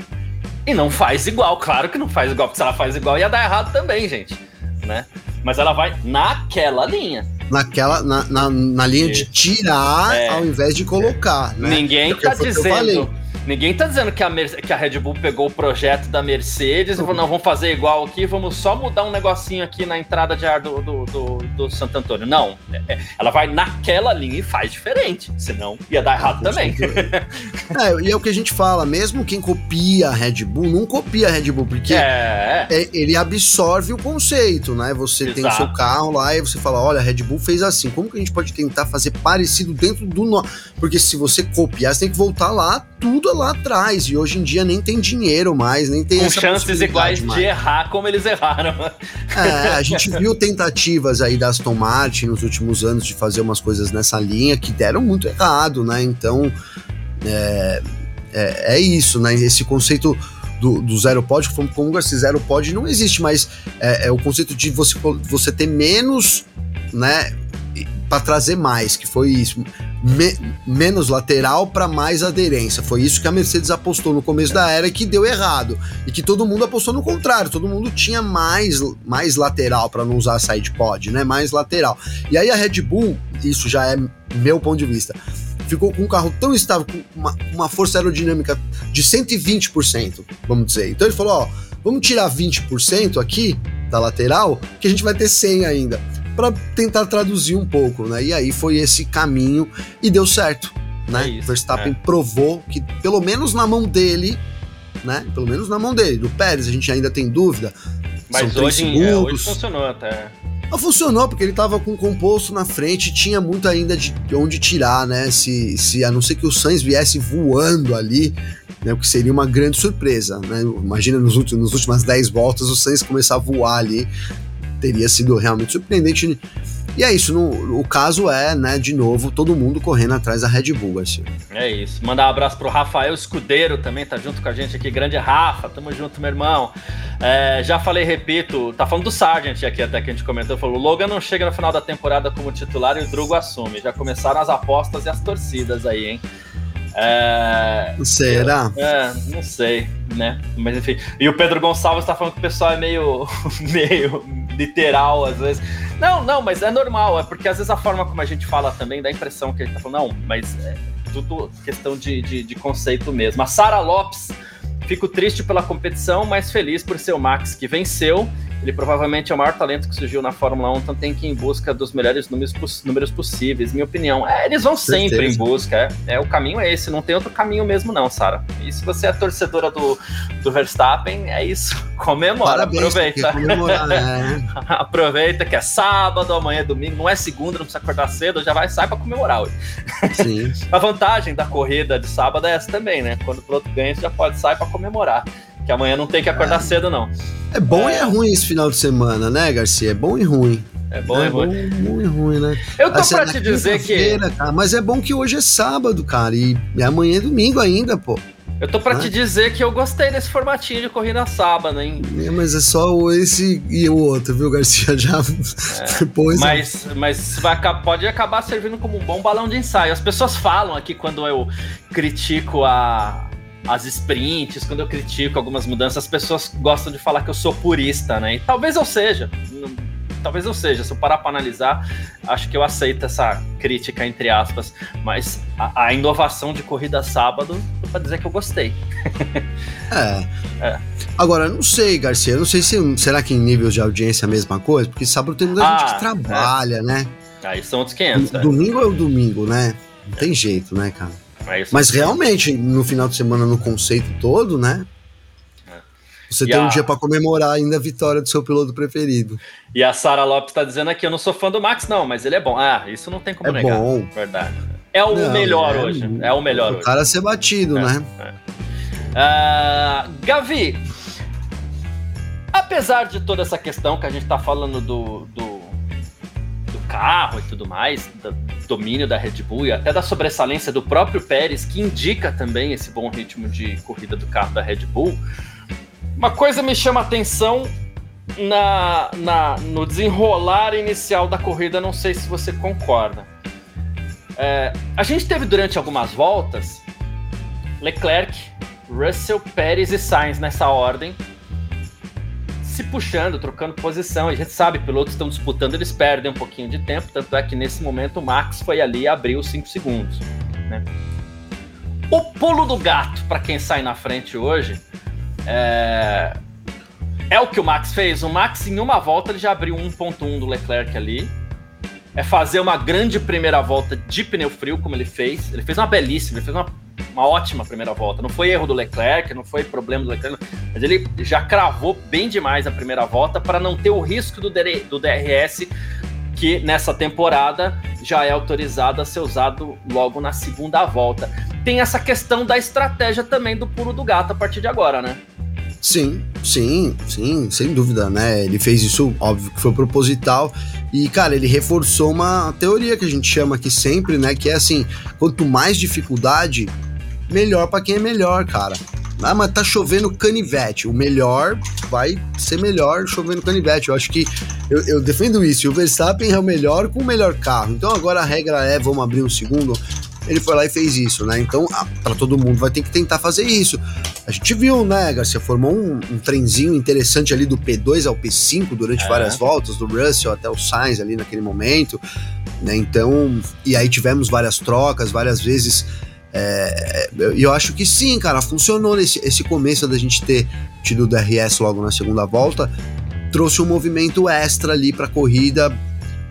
e não faz igual, claro que não faz igual, porque se ela faz igual ia dar errado também, gente. Né? Mas ela vai naquela linha. Naquela, na, na, na linha de tirar é. ao invés de colocar. Né? Ninguém é tá dizendo Ninguém tá dizendo que a, que a Red Bull pegou o projeto da Mercedes e falou, não, vamos fazer igual aqui, vamos só mudar um negocinho aqui na entrada de ar do, do, do, do Santo Antônio. Não, é, é ela vai naquela linha e faz diferente, senão ia dar errado também. é, e é o que a gente fala, mesmo quem copia a Red Bull, não copia a Red Bull, porque é. é ele absorve o conceito, né? Você Exato. tem o seu carro lá e você fala, olha, a Red Bull fez assim, como que a gente pode tentar fazer parecido dentro do... No... Porque se você copiar, você tem que voltar lá, tudo lá atrás. E hoje em dia nem tem dinheiro mais, nem tem Com chances iguais mais. de errar como eles erraram. É, a gente viu tentativas aí da Aston Martin nos últimos anos de fazer umas coisas nessa linha que deram muito errado, né? Então, é, é, é isso, né? Esse conceito do, do zero pod, como esse zero pod não existe, mas é, é o conceito de você, você ter menos, né? para trazer mais, que foi isso. Me, menos lateral para mais aderência. Foi isso que a Mercedes apostou no começo da era que deu errado. E que todo mundo apostou no contrário, todo mundo tinha mais, mais lateral para não usar side pod, né? Mais lateral. E aí a Red Bull, isso já é meu ponto de vista, ficou com um carro tão estável, com uma, uma força aerodinâmica de 120%, vamos dizer. Então ele falou: ó, vamos tirar 20% aqui da lateral, que a gente vai ter 100 ainda para tentar traduzir um pouco, né? E aí foi esse caminho e deu certo, né? É isso, Verstappen é. provou que pelo menos na mão dele, né? Pelo menos na mão dele, do Pérez a gente ainda tem dúvida. Mas hoje, é, hoje funcionou até. Não funcionou porque ele tava com o composto na frente, tinha muito ainda de onde tirar, né? Se, se a não ser que o Sainz viesse voando ali, né, o que seria uma grande surpresa, né? Imagina nos últimos, nas últimas 10 voltas o Sainz começar a voar ali teria sido realmente surpreendente. E é isso, no, o caso é, né, de novo, todo mundo correndo atrás da Red Bull, Garcia. É isso. Mandar um abraço pro Rafael Escudeiro também, tá junto com a gente aqui. Grande Rafa, tamo junto, meu irmão. É, já falei, repito, tá falando do Sargent aqui até que a gente comentou. Falou: Logan não chega no final da temporada como titular e o Drugo assume. Já começaram as apostas e as torcidas aí, hein? É, Será? É, não sei, né? Mas enfim. E o Pedro Gonçalves tá falando que o pessoal é meio, meio literal, às vezes. Não, não, mas é normal, é porque às vezes a forma como a gente fala também dá a impressão que a gente tá falando, não, mas é tudo questão de, de, de conceito mesmo. A Sara Lopes, fico triste pela competição, mas feliz por ser o Max que venceu ele provavelmente é o maior talento que surgiu na Fórmula 1, então tem que ir em busca dos melhores números, números possíveis, minha opinião. É, eles vão sempre Certeza. em busca, é, é, o caminho é esse, não tem outro caminho mesmo não, Sara. E se você é torcedora do, do Verstappen, é isso, comemora, Parabéns, aproveita. Né? aproveita que é sábado, amanhã é domingo, não é segunda, não precisa acordar cedo, já vai sair para comemorar hoje. Sim. a vantagem da corrida de sábado é essa também, né? Quando o piloto ganha, você já pode sair para comemorar. Que amanhã não tem que acordar é. cedo, não. É bom é... e é ruim esse final de semana, né, Garcia? É bom e ruim. É bom é e ruim. Bom, bom e ruim, né? Eu tô assim, pra te dizer que. Cara, mas é bom que hoje é sábado, cara. E, amanhã é domingo ainda, pô. Eu tô pra te dizer que eu gostei desse formatinho de corrida sábado, hein? É, mas é só esse e o outro, viu, Garcia? Já é, depois. Mas, mas vai, pode acabar servindo como um bom balão de ensaio. As pessoas falam aqui quando eu critico a, as sprints, quando eu critico algumas mudanças, as pessoas gostam de falar que eu sou purista, né? E talvez eu seja talvez eu seja, se eu parar para analisar, acho que eu aceito essa crítica, entre aspas, mas a, a inovação de corrida sábado, para dizer que eu gostei. é. é. Agora, não sei, Garcia, não sei se será que em nível de audiência é a mesma coisa, porque sábado tem muita ah, gente que trabalha, é. né? Aí são outros 500. É. Domingo é o domingo, né? Não tem jeito, né, cara? Mas realmente, no final de semana, no conceito todo, né? Você e tem a... um dia para comemorar ainda a vitória do seu piloto preferido. E a Sara Lopes está dizendo aqui: eu não sou fã do Max, não, mas ele é bom. Ah, isso não tem como é negar. Bom. Verdade. É o não, melhor é, hoje. É o melhor o hoje. O cara ser batido, é, né? É. Uh, Gavi, apesar de toda essa questão que a gente está falando do, do, do, carro e tudo mais, do domínio da Red Bull e até da sobressalência do próprio Pérez, que indica também esse bom ritmo de corrida do carro da Red Bull. Uma coisa me chama atenção na, na, no desenrolar inicial da corrida, não sei se você concorda. É, a gente teve durante algumas voltas Leclerc, Russell, Pérez e Sainz nessa ordem, se puxando, trocando posição. A gente sabe, pilotos estão disputando, eles perdem um pouquinho de tempo, tanto é que nesse momento o Max foi ali e abriu 5 segundos. Né? O pulo do gato para quem sai na frente hoje é, é o que o Max fez. O Max, em uma volta, ele já abriu 1.1 do Leclerc ali. É fazer uma grande primeira volta de pneu frio, como ele fez. Ele fez uma belíssima, ele fez uma, uma ótima primeira volta. Não foi erro do Leclerc, não foi problema do Leclerc, mas ele já cravou bem demais a primeira volta para não ter o risco do, do DRS que nessa temporada já é autorizado a ser usado logo na segunda volta. Tem essa questão da estratégia também do pulo do gato a partir de agora, né? Sim, sim, sim, sem dúvida, né? Ele fez isso, óbvio que foi proposital. E, cara, ele reforçou uma teoria que a gente chama aqui sempre, né? Que é assim: quanto mais dificuldade, melhor para quem é melhor, cara. Ah, mas tá chovendo canivete. O melhor vai ser melhor chovendo canivete. Eu acho que eu, eu defendo isso. O Verstappen é o melhor com o melhor carro. Então agora a regra é: vamos abrir um segundo ele foi lá e fez isso, né? Então, para todo mundo vai ter que tentar fazer isso. A gente viu, né, Garcia, formou um, um trenzinho interessante ali do P2 ao P5 durante é. várias voltas, do Russell até o Sainz ali naquele momento, né? Então, e aí tivemos várias trocas, várias vezes. É, e eu acho que sim, cara, funcionou nesse esse começo da gente ter tido o DRS logo na segunda volta, trouxe um movimento extra ali para a corrida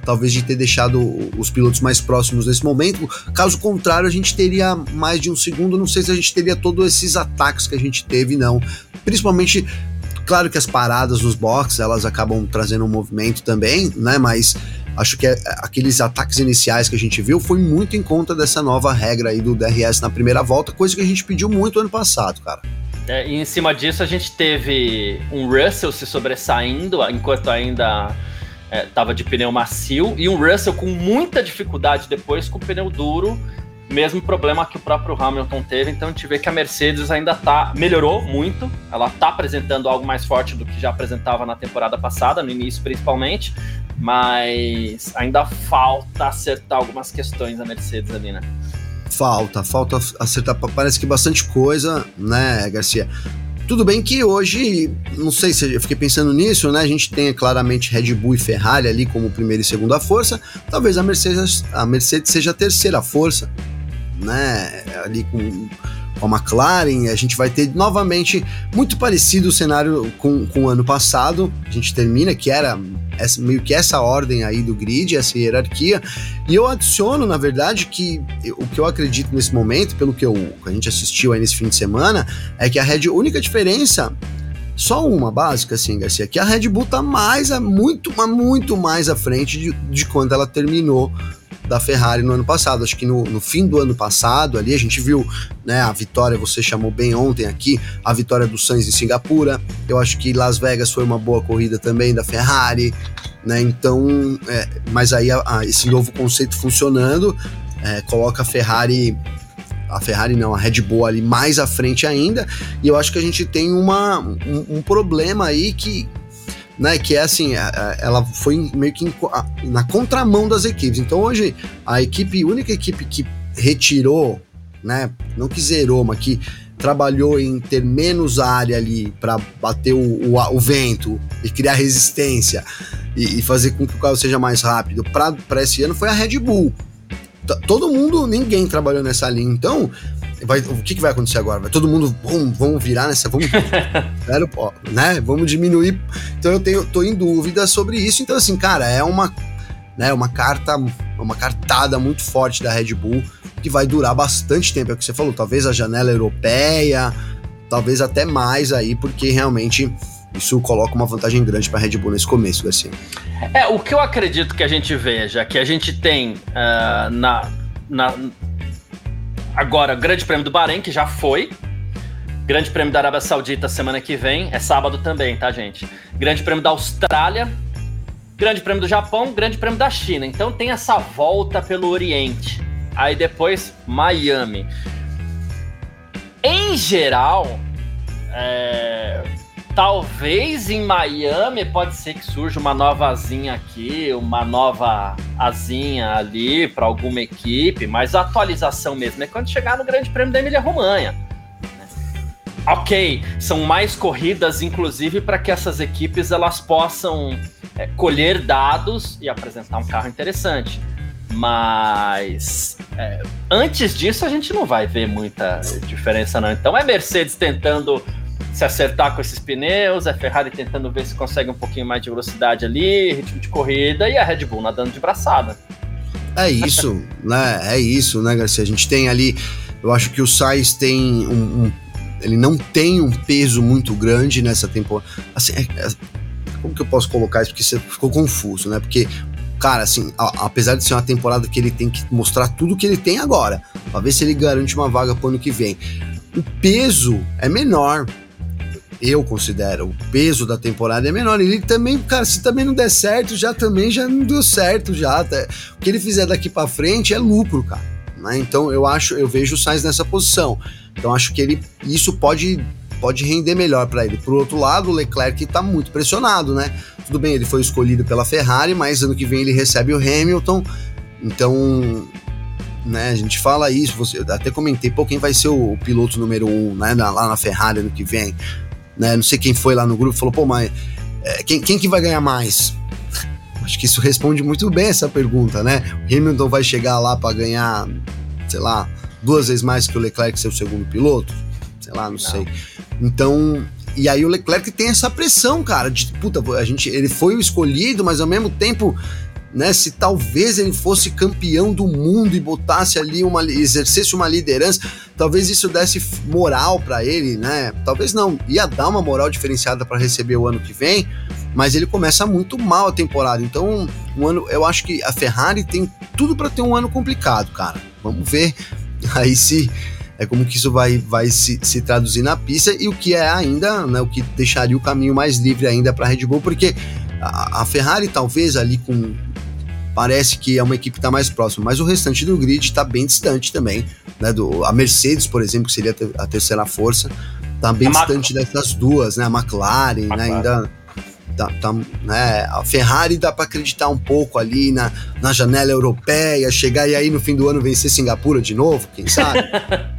talvez de ter deixado os pilotos mais próximos nesse momento. Caso contrário, a gente teria mais de um segundo. Não sei se a gente teria todos esses ataques que a gente teve, não. Principalmente, claro que as paradas nos boxes elas acabam trazendo um movimento também, né? Mas acho que é, aqueles ataques iniciais que a gente viu foi muito em conta dessa nova regra aí do DRS na primeira volta, coisa que a gente pediu muito ano passado, cara. É, e em cima disso a gente teve um Russell se sobressaindo enquanto ainda é, tava de pneu macio e um Russell com muita dificuldade depois com pneu duro, mesmo problema que o próprio Hamilton teve. Então a gente vê que a Mercedes ainda tá melhorou muito, ela tá apresentando algo mais forte do que já apresentava na temporada passada, no início principalmente, mas ainda falta acertar algumas questões da Mercedes ali, né? Falta, falta acertar, parece que bastante coisa, né, Garcia? Tudo bem que hoje, não sei se eu fiquei pensando nisso, né? A gente tem claramente Red Bull e Ferrari ali como primeira e segunda força. Talvez a Mercedes, a Mercedes seja a terceira força, né? Ali com, a McLaren, a gente vai ter novamente muito parecido o cenário com, com o ano passado. A gente termina, que era essa, meio que essa ordem aí do grid, essa hierarquia. E eu adiciono, na verdade, que o que eu acredito nesse momento, pelo que, eu, que a gente assistiu aí nesse fim de semana, é que a Red, única diferença só uma básica, assim, Garcia, que a Red Bull tá mais, muito, muito mais à frente de, de quando ela terminou da Ferrari no ano passado. Acho que no, no, fim do ano passado ali a gente viu né, a vitória, você chamou bem ontem aqui, a vitória do Sainz em Singapura. Eu acho que Las Vegas foi uma boa corrida também da Ferrari, né? Então, é, mas aí a, a, esse novo conceito funcionando é, coloca a Ferrari a Ferrari não, a Red Bull ali mais à frente ainda, e eu acho que a gente tem uma, um, um problema aí que, né, que é assim, ela foi meio que na contramão das equipes. Então hoje a equipe, única equipe que retirou, né, não que zerou, mas que trabalhou em ter menos área ali para bater o, o, o, vento e criar resistência e, e, fazer com que o carro seja mais rápido para esse ano foi a Red Bull todo mundo, ninguém trabalhou nessa linha. Então, vai, o que, que vai acontecer agora? Vai todo mundo, vamos, vamos virar nessa, vamos, quero, né? Vamos diminuir. Então eu tenho, tô em dúvida sobre isso. Então assim, cara, é uma, né? Uma carta, uma cartada muito forte da Red Bull que vai durar bastante tempo. É o que você falou. Talvez a janela europeia, talvez até mais aí, porque realmente isso coloca uma vantagem grande para a Red Bull nesse começo, Garcia. É, o que eu acredito que a gente veja, que a gente tem uh, na, na. Agora, Grande Prêmio do Bahrein, que já foi. Grande Prêmio da Arábia Saudita semana que vem. É sábado também, tá, gente? Grande Prêmio da Austrália. Grande Prêmio do Japão, Grande Prêmio da China. Então tem essa volta pelo Oriente. Aí depois, Miami. Em geral, é, Talvez em Miami pode ser que surja uma nova asinha aqui, uma nova asinha ali para alguma equipe, mas a atualização mesmo é quando chegar no Grande Prêmio da Emília Romanha. Ok, são mais corridas, inclusive, para que essas equipes elas possam é, colher dados e apresentar um carro interessante. Mas é, antes disso a gente não vai ver muita diferença, não. Então é Mercedes tentando se acertar com esses pneus, a Ferrari tentando ver se consegue um pouquinho mais de velocidade ali, ritmo de corrida, e a Red Bull nadando de braçada. É isso, né? É isso, né, Garcia? A gente tem ali. Eu acho que o Sainz tem um, um ele não tem um peso muito grande nessa temporada. Assim, é, é, como que eu posso colocar isso? Porque você ficou confuso, né? Porque, cara, assim, a, apesar de ser uma temporada que ele tem que mostrar tudo que ele tem agora, pra ver se ele garante uma vaga pro ano que vem. O peso é menor eu considero, o peso da temporada é menor. Ele também, cara, se também não der certo, já também já não deu certo já. Até. O que ele fizer daqui para frente é lucro, cara. Né? Então eu acho, eu vejo o Sainz nessa posição. Então acho que ele isso pode pode render melhor para ele. Por outro lado, o Leclerc tá muito pressionado, né? Tudo bem, ele foi escolhido pela Ferrari, mas ano que vem ele recebe o Hamilton. Então, né, a gente fala isso, você até comentei, pô, quem vai ser o piloto número um, né, lá na Ferrari ano que vem? Né? Não sei quem foi lá no grupo, falou, pô, mas é, quem, quem que vai ganhar mais? Acho que isso responde muito bem essa pergunta, né? O Hamilton vai chegar lá para ganhar, sei lá, duas vezes mais que o Leclerc ser o segundo piloto? Sei lá, não, não. sei. Então, e aí o Leclerc tem essa pressão, cara, de puta, a gente, ele foi o escolhido, mas ao mesmo tempo né? Se talvez ele fosse campeão do mundo e botasse ali uma exercesse uma liderança, talvez isso desse moral para ele, né? Talvez não, ia dar uma moral diferenciada para receber o ano que vem, mas ele começa muito mal a temporada. Então, um ano, eu acho que a Ferrari tem tudo para ter um ano complicado, cara. Vamos ver aí se é como que isso vai, vai se, se traduzir na pista e o que é ainda, né, o que deixaria o caminho mais livre ainda para a Red Bull, porque a, a Ferrari talvez ali com parece que é uma equipe que está mais próxima, mas o restante do grid está bem distante também. Né, do, a Mercedes, por exemplo, que seria a terceira força, está bem a distante Mac... dessas duas, né? A McLaren, né, ainda. Tá, tá, né, a Ferrari dá para acreditar um pouco ali na, na janela europeia, chegar e aí no fim do ano vencer Singapura de novo, quem sabe?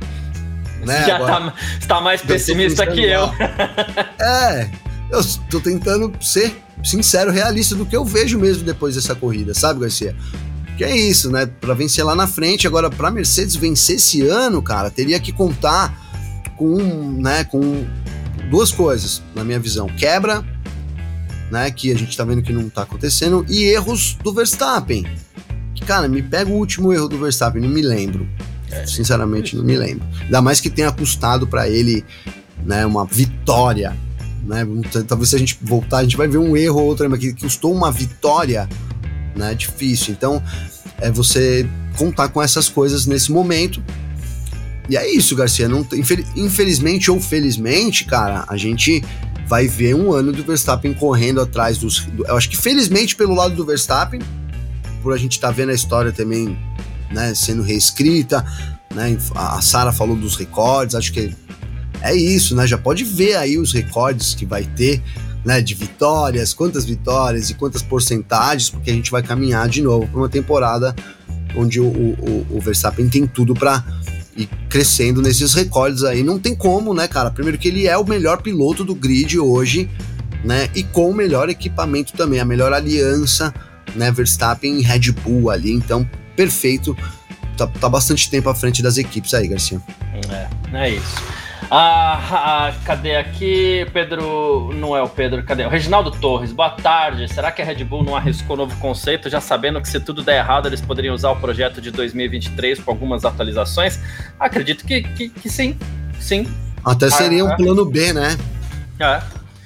né, Já agora, tá, tá mais pessimista que eu. é, eu tô tentando ser sincero, realista do que eu vejo mesmo depois dessa corrida, sabe, Garcia? Que é isso, né? Para vencer lá na frente, agora para Mercedes vencer esse ano, cara, teria que contar com, né, com duas coisas, na minha visão. Quebra, né, que a gente tá vendo que não tá acontecendo, e erros do Verstappen. Que, cara, me pega o último erro do Verstappen, não me lembro. É. Sinceramente, não me lembro. Ainda mais que tenha custado para ele né, uma vitória. Né? Talvez se a gente voltar, a gente vai ver um erro ou outro que custou uma vitória. Né? Difícil. Então, é você contar com essas coisas nesse momento. E é isso, Garcia. Não, infelizmente ou felizmente, cara, a gente vai ver um ano do Verstappen correndo atrás dos. Eu acho que felizmente pelo lado do Verstappen, por a gente estar tá vendo a história também né, sendo reescrita, né? A Sara falou dos recordes, acho que é isso, né? Já pode ver aí os recordes que vai ter, né? De vitórias, quantas vitórias e quantas porcentagens, porque a gente vai caminhar de novo para uma temporada onde o, o, o Verstappen tem tudo para ir crescendo nesses recordes aí. Não tem como, né, cara? Primeiro que ele é o melhor piloto do grid hoje, né? E com o melhor equipamento também, a melhor aliança, né? Verstappen e Red Bull ali. Então, perfeito. Tá, tá bastante tempo à frente das equipes aí, Garcia. É, é isso. Ah, ah, cadê aqui? Pedro. Não é o Pedro, cadê? O Reginaldo Torres, boa tarde. Será que a Red Bull não arriscou novo conceito, já sabendo que se tudo der errado, eles poderiam usar o projeto de 2023 com algumas atualizações? Acredito que, que, que sim. Sim. Até seria ah, um plano B, né? É.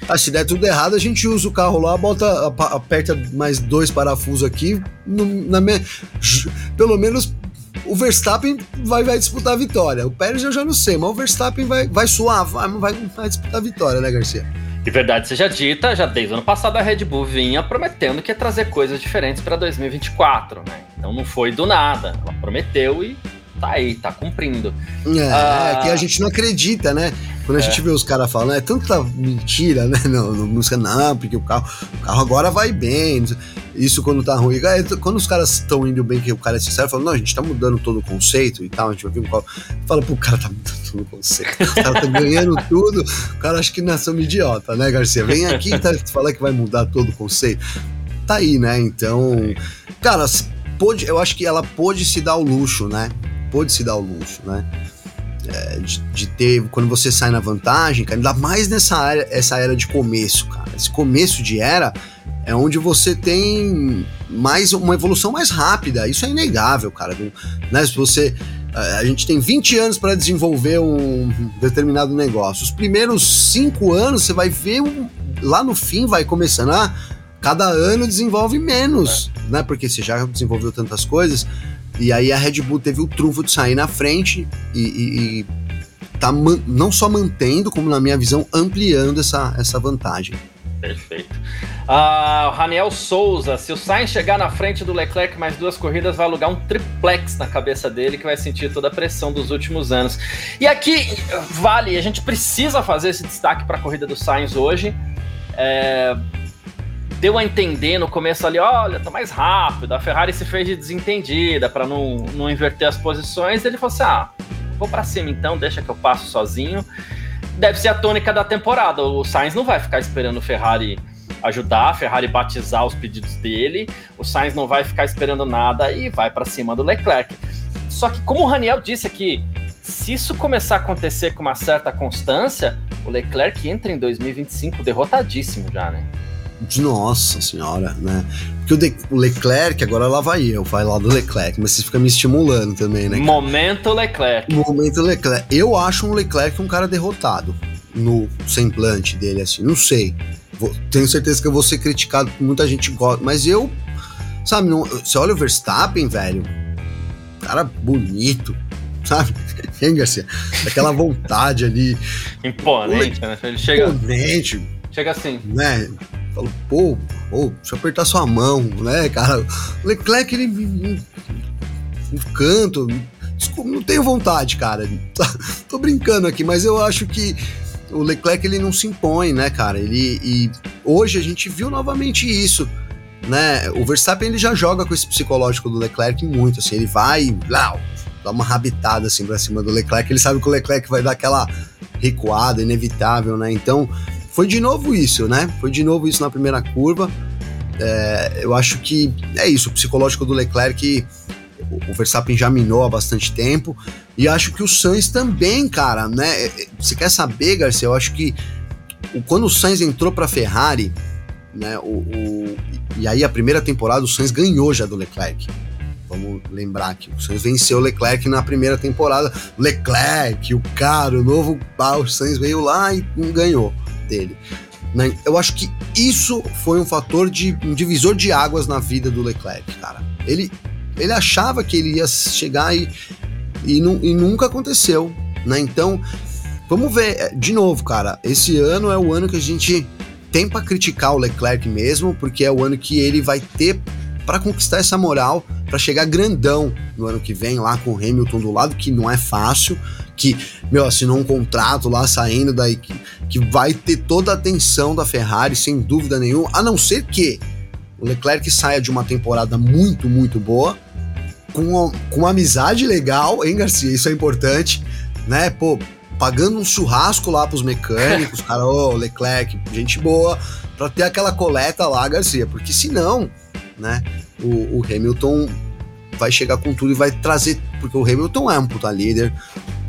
Ah, se der tudo errado, a gente usa o carro lá, bota, aperta mais dois parafusos aqui. No, na me... Pelo menos o Verstappen vai, vai disputar a vitória. O Pérez eu já não sei, mas o Verstappen vai, vai suar, vai, vai, vai disputar a vitória, né, Garcia? De verdade seja dita, já desde o ano passado a Red Bull vinha prometendo que ia trazer coisas diferentes para 2024, né? Então não foi do nada. Ela prometeu e tá aí, tá cumprindo. É, ah, é que a gente não acredita, né? Quando a é. gente vê os caras falando, é tanta mentira, né? Não, música não, porque o carro, o carro agora vai bem. Isso quando tá ruim. É, quando os caras estão indo bem, que o cara é sincero, fala, não, a gente tá mudando todo o conceito e tal, a gente vai ver um carro. Fala, pô, o cara tá mudando todo o conceito. O cara tá ganhando tudo. O cara acha que nós somos idiota, né, Garcia? Vem aqui e tá, fala que vai mudar todo o conceito. Tá aí, né? Então, cara, pode, eu acho que ela pôde se dar o luxo, né? Pôde se dar o luxo, né? É, de, de, ter, quando você sai na vantagem, cara, ainda mais nessa era, essa era de começo, cara. Esse começo de era é onde você tem mais uma evolução mais rápida. Isso é inegável, cara. Né? Se você a gente tem 20 anos para desenvolver um determinado negócio. Os primeiros cinco anos você vai ver um, lá no fim vai começando a cada ano desenvolve menos, é. né? Porque você já desenvolveu tantas coisas. E aí a Red Bull teve o trunfo de sair na frente e, e, e tá não só mantendo, como na minha visão, ampliando essa, essa vantagem. Perfeito. O Raniel Souza, se o Sainz chegar na frente do Leclerc mais duas corridas, vai alugar um triplex na cabeça dele que vai sentir toda a pressão dos últimos anos. E aqui, vale, a gente precisa fazer esse destaque para a corrida do Sainz hoje. É, deu a entender no começo ali, olha, tá mais rápido, a Ferrari se fez de desentendida para não, não inverter as posições. Ele falou assim: ah, vou para cima então, deixa que eu passo sozinho. Deve ser a tônica da temporada. O Sainz não vai ficar esperando o Ferrari ajudar, a Ferrari batizar os pedidos dele. O Sainz não vai ficar esperando nada e vai para cima do Leclerc. Só que, como o Raniel disse aqui, se isso começar a acontecer com uma certa constância, o Leclerc entra em 2025 derrotadíssimo já, né? Nossa senhora, né? Porque o, De o Leclerc, agora lá vai eu, vai lá do Leclerc, mas você fica me estimulando também, né? Cara? Momento Leclerc. Momento Leclerc. Eu acho um Leclerc um cara derrotado no semblante dele, assim, não sei. Vou, tenho certeza que eu vou ser criticado por muita gente gosta, mas eu, sabe, não, você olha o Verstappen, velho, cara bonito, sabe? Hein, Garcia? Aquela vontade ali. Imponente, né? Ele chega. Imponente. Chega assim. Né? Falo, pô, pô, deixa eu apertar sua mão, né, cara? O Leclerc, ele. No canto. Desculpa, não tenho vontade, cara. Tô brincando aqui, mas eu acho que o Leclerc ele não se impõe, né, cara? Ele e hoje a gente viu novamente isso, né? O Verstappen ele já joga com esse psicológico do Leclerc muito, assim, ele vai, blau, dá uma rabitada assim pra cima do Leclerc, ele sabe que o Leclerc vai dar aquela recuada inevitável, né? Então, foi de novo isso, né? Foi de novo isso na primeira curva. É, eu acho que é isso, o psicológico do Leclerc o Verstappen já minou há bastante tempo. E acho que o Sainz também, cara, né? É, é, você quer saber, Garcia? Eu acho que quando o Sainz entrou para Ferrari, né? O, o, e aí a primeira temporada o Sainz ganhou já do Leclerc. Vamos lembrar que o Sainz venceu o Leclerc na primeira temporada. Leclerc, o cara, o novo. Ah, o Sainz veio lá e ganhou dele. Né? Eu acho que isso foi um fator de um divisor de águas na vida do Leclerc, cara. Ele, ele achava que ele ia chegar e, e, nu, e nunca aconteceu, né? Então, vamos ver. É, de novo, cara, esse ano é o ano que a gente tem para criticar o Leclerc mesmo, porque é o ano que ele vai ter para conquistar essa moral, para chegar grandão no ano que vem lá com o Hamilton do lado, que não é fácil, que, meu, assinou um contrato lá saindo daí, que, que vai ter toda a atenção da Ferrari, sem dúvida nenhuma, a não ser que o Leclerc saia de uma temporada muito, muito boa, com, com uma amizade legal, hein, Garcia? Isso é importante, né? Pô, pagando um churrasco lá pros mecânicos, cara, ô, Leclerc, gente boa, pra ter aquela coleta lá, Garcia, porque senão né? O, o, Hamilton vai chegar com tudo e vai trazer, porque o Hamilton é um puta líder.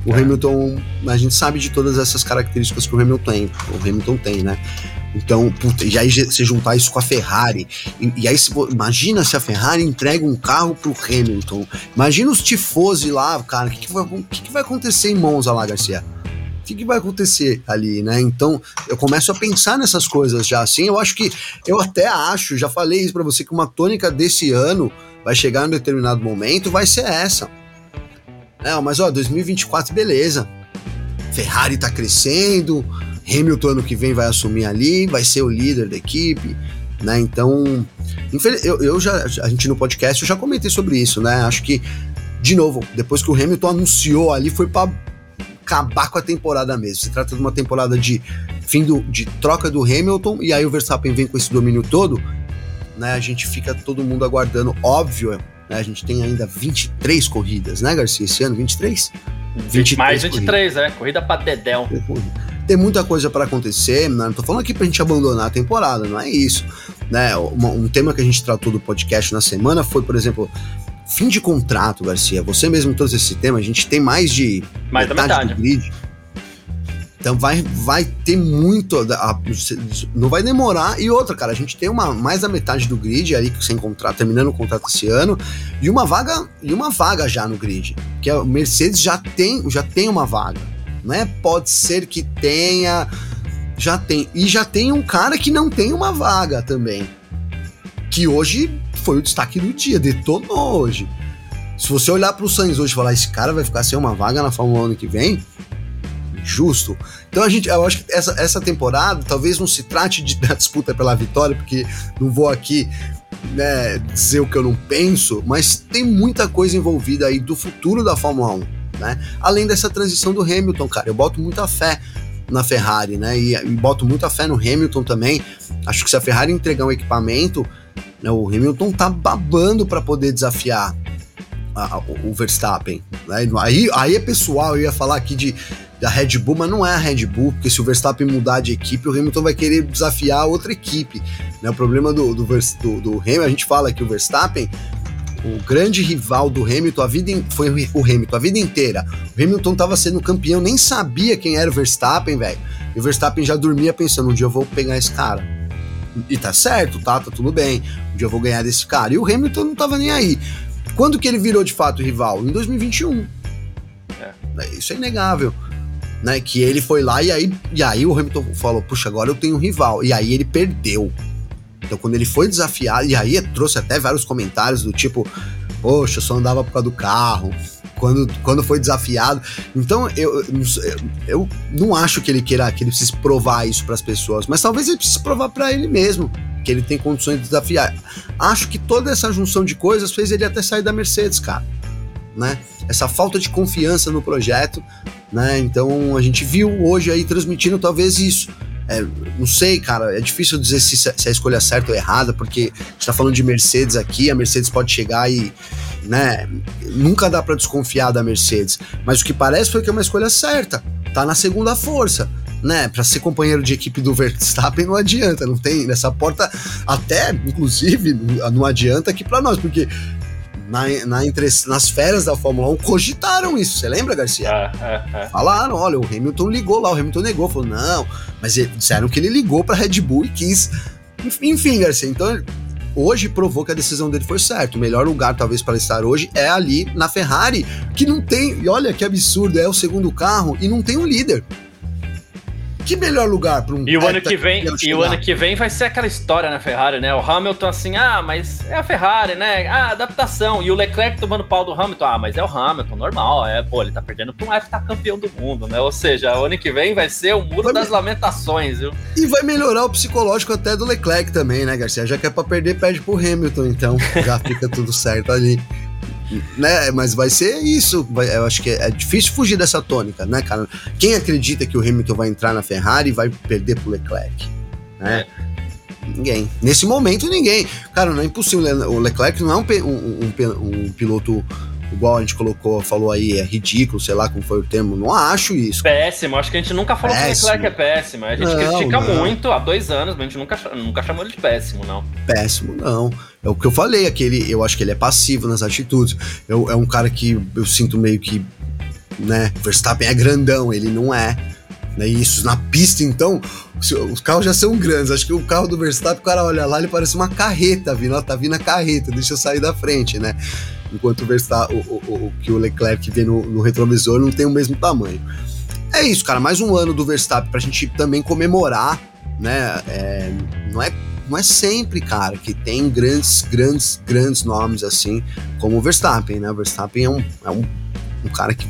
O é. Hamilton, a gente sabe de todas essas características que o Hamilton tem, o Hamilton tem, né? Então, puta, e aí você juntar isso com a Ferrari, e, e aí se, imagina se a Ferrari entrega um carro pro Hamilton. Imagina os tifosi lá, cara, o que, que, vai, que, que vai acontecer em Monza lá, Garcia? o que, que, vai acontecer ali, né? Então eu começo a pensar nessas coisas já assim. Eu acho que, eu até acho, já falei isso para você, que uma tônica desse ano vai chegar em um determinado momento, vai ser essa. É, mas ó, 2024, beleza. Ferrari tá crescendo, Hamilton ano que vem vai assumir ali, vai ser o líder da equipe, né? Então, eu, eu já, a gente no podcast eu já comentei sobre isso, né? Acho que, de novo, depois que o Hamilton anunciou ali, foi para acabar com a temporada mesmo. Se trata de uma temporada de fim do, de troca do Hamilton e aí o Verstappen vem com esse domínio todo, né? A gente fica todo mundo aguardando, óbvio? A gente tem ainda 23 corridas, né, Garcia, esse ano 23? 23 mais 23, corridas. é, corrida para Dedel. Tem muita coisa para acontecer, né? não tô falando aqui pra gente abandonar a temporada, não é isso, né? Um, um tema que a gente tratou do podcast na semana foi, por exemplo, Fim de contrato, Garcia. Você mesmo trouxe esse tema. A gente tem mais de mais metade, da metade. do grid. Então vai, vai ter muito. A, não vai demorar. E outra, cara, a gente tem uma, mais da metade do grid ali sem contrato, terminando o contrato esse ano, e uma vaga, e uma vaga já no grid. Que a Mercedes já tem, já tem uma vaga. Não é? Pode ser que tenha. Já tem. E já tem um cara que não tem uma vaga também. Que hoje foi o destaque do dia, detonou hoje. Se você olhar para o Sainz hoje e falar, esse cara vai ficar sem uma vaga na Fórmula 1 ano que vem, justo. Então a gente, eu acho que essa, essa temporada talvez não se trate de da disputa pela vitória, porque não vou aqui né, dizer o que eu não penso, mas tem muita coisa envolvida aí do futuro da Fórmula 1, né? Além dessa transição do Hamilton, cara, eu boto muita fé na Ferrari, né? E, e boto muita fé no Hamilton também. Acho que se a Ferrari entregar um equipamento né? O Hamilton tá babando para poder desafiar a, o, o Verstappen. Né? Aí, aí é pessoal, eu ia falar aqui de da Red Bull, mas não é a Red Bull, porque se o Verstappen mudar de equipe, o Hamilton vai querer desafiar outra equipe. Né? O problema do, do, do, do Hamilton, a gente fala que o Verstappen, o grande rival do Hamilton, a vida foi o Hamilton a vida inteira. O Hamilton estava sendo campeão, nem sabia quem era o Verstappen, velho. E o Verstappen já dormia pensando, um dia eu vou pegar esse cara. E tá certo, tá? Tá tudo bem. Um dia eu vou ganhar desse cara. E o Hamilton não tava nem aí. Quando que ele virou de fato rival? Em 2021. É. Isso é inegável. Né, que ele foi lá e aí, e aí o Hamilton falou: Puxa, agora eu tenho um rival. E aí ele perdeu. Então, quando ele foi desafiado, e aí trouxe até vários comentários do tipo: Poxa, eu só andava por causa do carro quando, quando foi desafiado. Então eu, eu, eu não acho que ele queira que ele precise provar isso para as pessoas, mas talvez ele precise provar para ele mesmo que ele tem condições de desafiar. Acho que toda essa junção de coisas fez ele até sair da Mercedes, cara. Né? Essa falta de confiança no projeto, né? Então a gente viu hoje aí transmitindo talvez isso. É, não sei, cara, é difícil dizer se, se a escolha é certa ou errada, porque a gente tá falando de Mercedes aqui, a Mercedes pode chegar e né? Nunca dá para desconfiar da Mercedes, mas o que parece foi que é uma escolha certa. Tá na segunda força, né? Para ser companheiro de equipe do Verstappen não adianta, não tem nessa porta até, inclusive, não adianta aqui para nós, porque na, na entre, nas férias da Fórmula 1, cogitaram isso. Você lembra, Garcia? É, é, é. Falaram, olha, o Hamilton ligou lá, o Hamilton negou, falou, não, mas eles disseram que ele ligou pra Red Bull e quis. Enfim, Garcia, então hoje provou que a decisão dele foi certa. O melhor lugar, talvez, para estar hoje é ali na Ferrari, que não tem. E olha que absurdo, é o segundo carro e não tem um líder. Que melhor lugar para um E o ano que vem, e o ano que vem vai ser aquela história na Ferrari, né? O Hamilton assim, ah, mas é a Ferrari, né? Ah, adaptação. E o Leclerc tomando pau do Hamilton, ah, mas é o Hamilton, normal, é, pô, ele tá perdendo para um F tá campeão do mundo, né? Ou seja, o ano que vem vai ser o muro vai das me... lamentações, viu? E vai melhorar o psicológico até do Leclerc também, né, Garcia? Já que é para perder, perde pro Hamilton, então já fica tudo certo ali né? Mas vai ser isso. Vai, eu acho que é, é, difícil fugir dessa tônica, né, cara? Quem acredita que o Hamilton vai entrar na Ferrari e vai perder pro Leclerc? Né? É. Ninguém. Nesse momento, ninguém. Cara, não é impossível. O Leclerc não é um, um, um, um piloto igual a gente colocou, falou aí, é ridículo, sei lá como foi o termo. Não acho isso. Péssimo, acho que a gente nunca falou péssimo. que o Leclerc é péssimo. A gente não, critica não. muito há dois anos, mas a gente nunca, nunca chamou ele de péssimo, não. Péssimo, não. É o que eu falei, aquele, eu acho que ele é passivo nas atitudes. Eu, é um cara que eu sinto meio que, né, Verstappen é grandão, ele não é. Né, isso na pista, então, os carros já são grandes. Acho que o carro do Verstappen, o cara olha lá, ele parece uma carreta vindo, ó, tá vindo a carreta, deixa eu sair da frente, né? Enquanto o, Verstappen, o, o, o, que o Leclerc vê no, no retrovisor não tem o mesmo tamanho. É isso, cara, mais um ano do Verstappen pra gente também comemorar, né? É, não, é, não é sempre, cara, que tem grandes, grandes, grandes nomes assim como o Verstappen, né? O Verstappen é um, é um, um cara que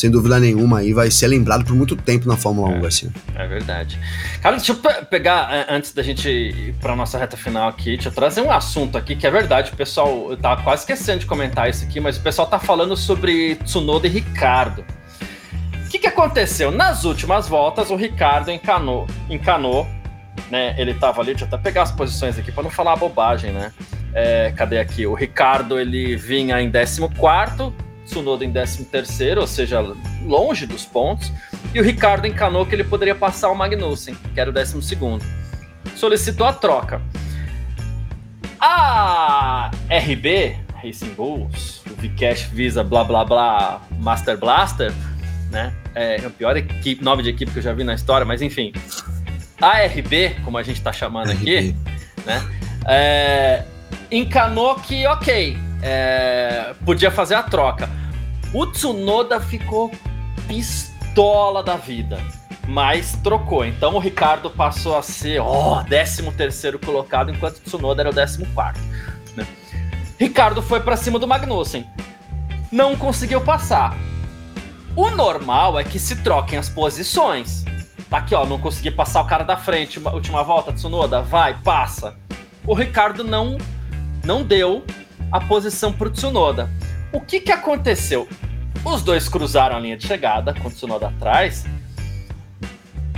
sem dúvida nenhuma, aí vai ser lembrado por muito tempo na Fórmula é, 1, assim. É verdade. Cara, deixa eu pegar, antes da gente ir pra nossa reta final aqui, deixa eu trazer um assunto aqui que é verdade, o pessoal, eu tava quase esquecendo de comentar isso aqui, mas o pessoal tá falando sobre Tsunoda e Ricardo. O que, que aconteceu? Nas últimas voltas, o Ricardo encanou, encanou né? Ele tava ali, deixa eu até pegar as posições aqui para não falar bobagem, né? É, cadê aqui? O Ricardo ele vinha em 14 Tsunoda em 13º, ou seja, longe dos pontos, e o Ricardo encanou que ele poderia passar o Magnussen, que era o 12º. Solicitou a troca. A RB, Racing Bulls, o Vcash Visa, blá blá blá, Master Blaster, né? É o pior equipe, nome de equipe que eu já vi na história, mas enfim. A RB, como a gente está chamando RB. aqui, né? É, encanou que, ok, é, podia fazer a troca. O Tsunoda ficou pistola da vida, mas trocou. Então o Ricardo passou a ser, ó, 13 terceiro colocado, enquanto o Tsunoda era o 14 quarto. Né? Ricardo foi para cima do Magnussen. Não conseguiu passar. O normal é que se troquem as posições. Tá aqui, ó, não consegui passar o cara da frente, última volta, Tsunoda, vai, passa. O Ricardo não não deu a posição pro Tsunoda. O que que aconteceu? Os dois cruzaram a linha de chegada, com o Tsunoda atrás.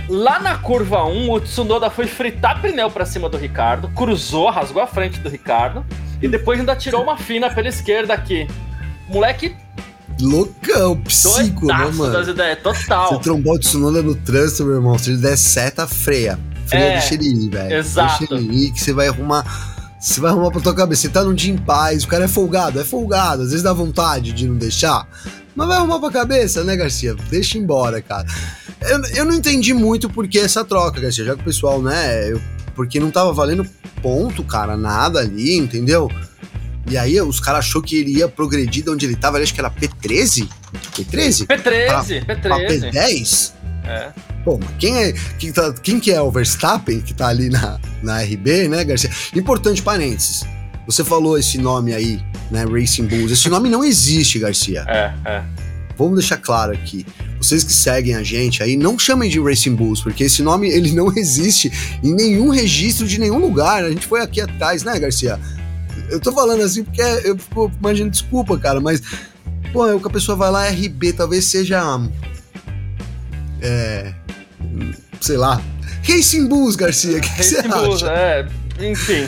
Lá na curva 1, o Tsunoda foi fritar pneu para cima do Ricardo, cruzou, rasgou a frente do Ricardo e depois ainda tirou uma fina pela esquerda aqui. Moleque loucão, psico, né, mano? Das ideias, total. Você trombar o Tsunoda no trânsito, meu irmão, se ele der seta, freia. Freia, é, deixa ele ir, velho. Exato. Deixa ele ir que você vai arrumar você vai arrumar pra tua cabeça. Você tá num dia em paz, o cara é folgado, é folgado. Às vezes dá vontade de não deixar. Mas vai arrumar pra cabeça, né, Garcia? Deixa embora, cara. Eu, eu não entendi muito por que essa troca, Garcia. Já que o pessoal, né? Eu, porque não tava valendo ponto, cara, nada ali, entendeu? E aí os caras achou que ele ia progredir de onde ele tava, acho que era P13? P13? P13, pra, P13. Pra P10? É. Pô, mas quem é, quem, tá, quem que é o Verstappen que tá ali na, na RB, né, Garcia? Importante parênteses. Você falou esse nome aí, né, Racing Bulls. Esse nome não existe, Garcia. É, é. Vamos deixar claro aqui. Vocês que seguem a gente aí, não chamem de Racing Bulls, porque esse nome ele não existe em nenhum registro de nenhum lugar. A gente foi aqui atrás, né, Garcia? Eu tô falando assim porque eu fico imaginando, desculpa, cara, mas pô, é o que a pessoa vai lá, RB, talvez seja é, sei lá, Racing Bulls, Garcia. Que Racing Bulls, é, enfim.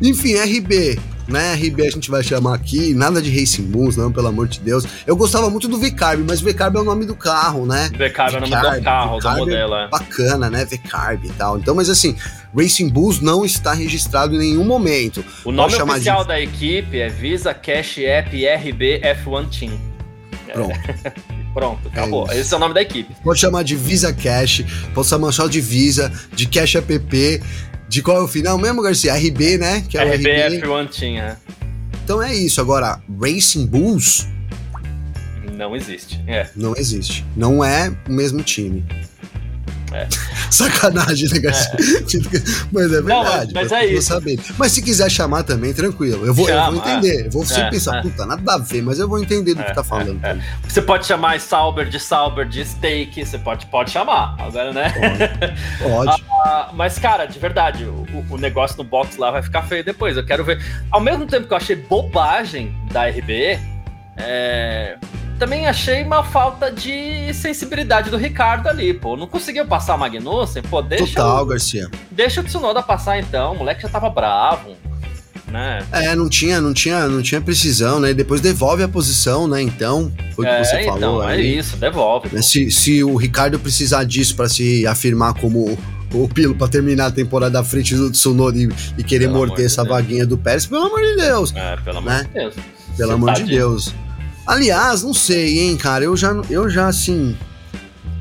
Enfim, RB. né? RB a gente vai chamar aqui, nada de Racing Bulls, não, pelo amor de Deus. Eu gostava muito do V-Carb, mas V-Carb é o nome do carro, né? V-Carb é o nome do carro, do modelo, é. Bacana, né? V-Carb e tal. Então, mas assim, Racing Bulls não está registrado em nenhum momento. O nome oficial de... da equipe é Visa Cash App RB F1 Team. Pronto. Pronto, acabou. É Esse é o nome da equipe. Pode chamar de Visa Cash, pode chamar só de Visa, de Cash App, de qual é o final mesmo, Garcia? RB, né? Que é RB, RB F1 tinha. Então é isso. Agora, Racing Bulls. Não existe. É. Não existe. Não é o mesmo time. É. Sacanagem, né? É. Mas é verdade. Não, mas, mas é isso. Saber. Mas se quiser chamar também, tranquilo. Eu vou, eu vou entender. Eu vou sempre é, pensar, é. puta, nada a ver, mas eu vou entender do que tá falando. Você pode chamar Sauber de Sauber de steak, você pode, pode chamar. Agora, né? Pode. pode. ah, mas, cara, de verdade, o, o negócio no box lá vai ficar feio depois. Eu quero ver. Ao mesmo tempo que eu achei bobagem da RB, é, também achei uma falta de sensibilidade do Ricardo ali, pô. Não conseguiu passar a Magnussen, pô, deixa. Total, o, Garcia. Deixa o Tsunoda passar então, o moleque já tava bravo. Né? É, não tinha, não tinha, não tinha precisão, né? Depois devolve a posição, né? Então, foi o é, que você então, falou. É aí. isso, devolve. Né? Se, se o Ricardo precisar disso para se afirmar como o Pilo para terminar a temporada à frente do Tsunoda e, e querer pelo morder essa Deus. vaguinha do Pérez, pelo amor de Deus. É, pelo amor né? de Deus. Pelo amor de Deus. Aliás, não sei, hein, cara. Eu já, eu já assim.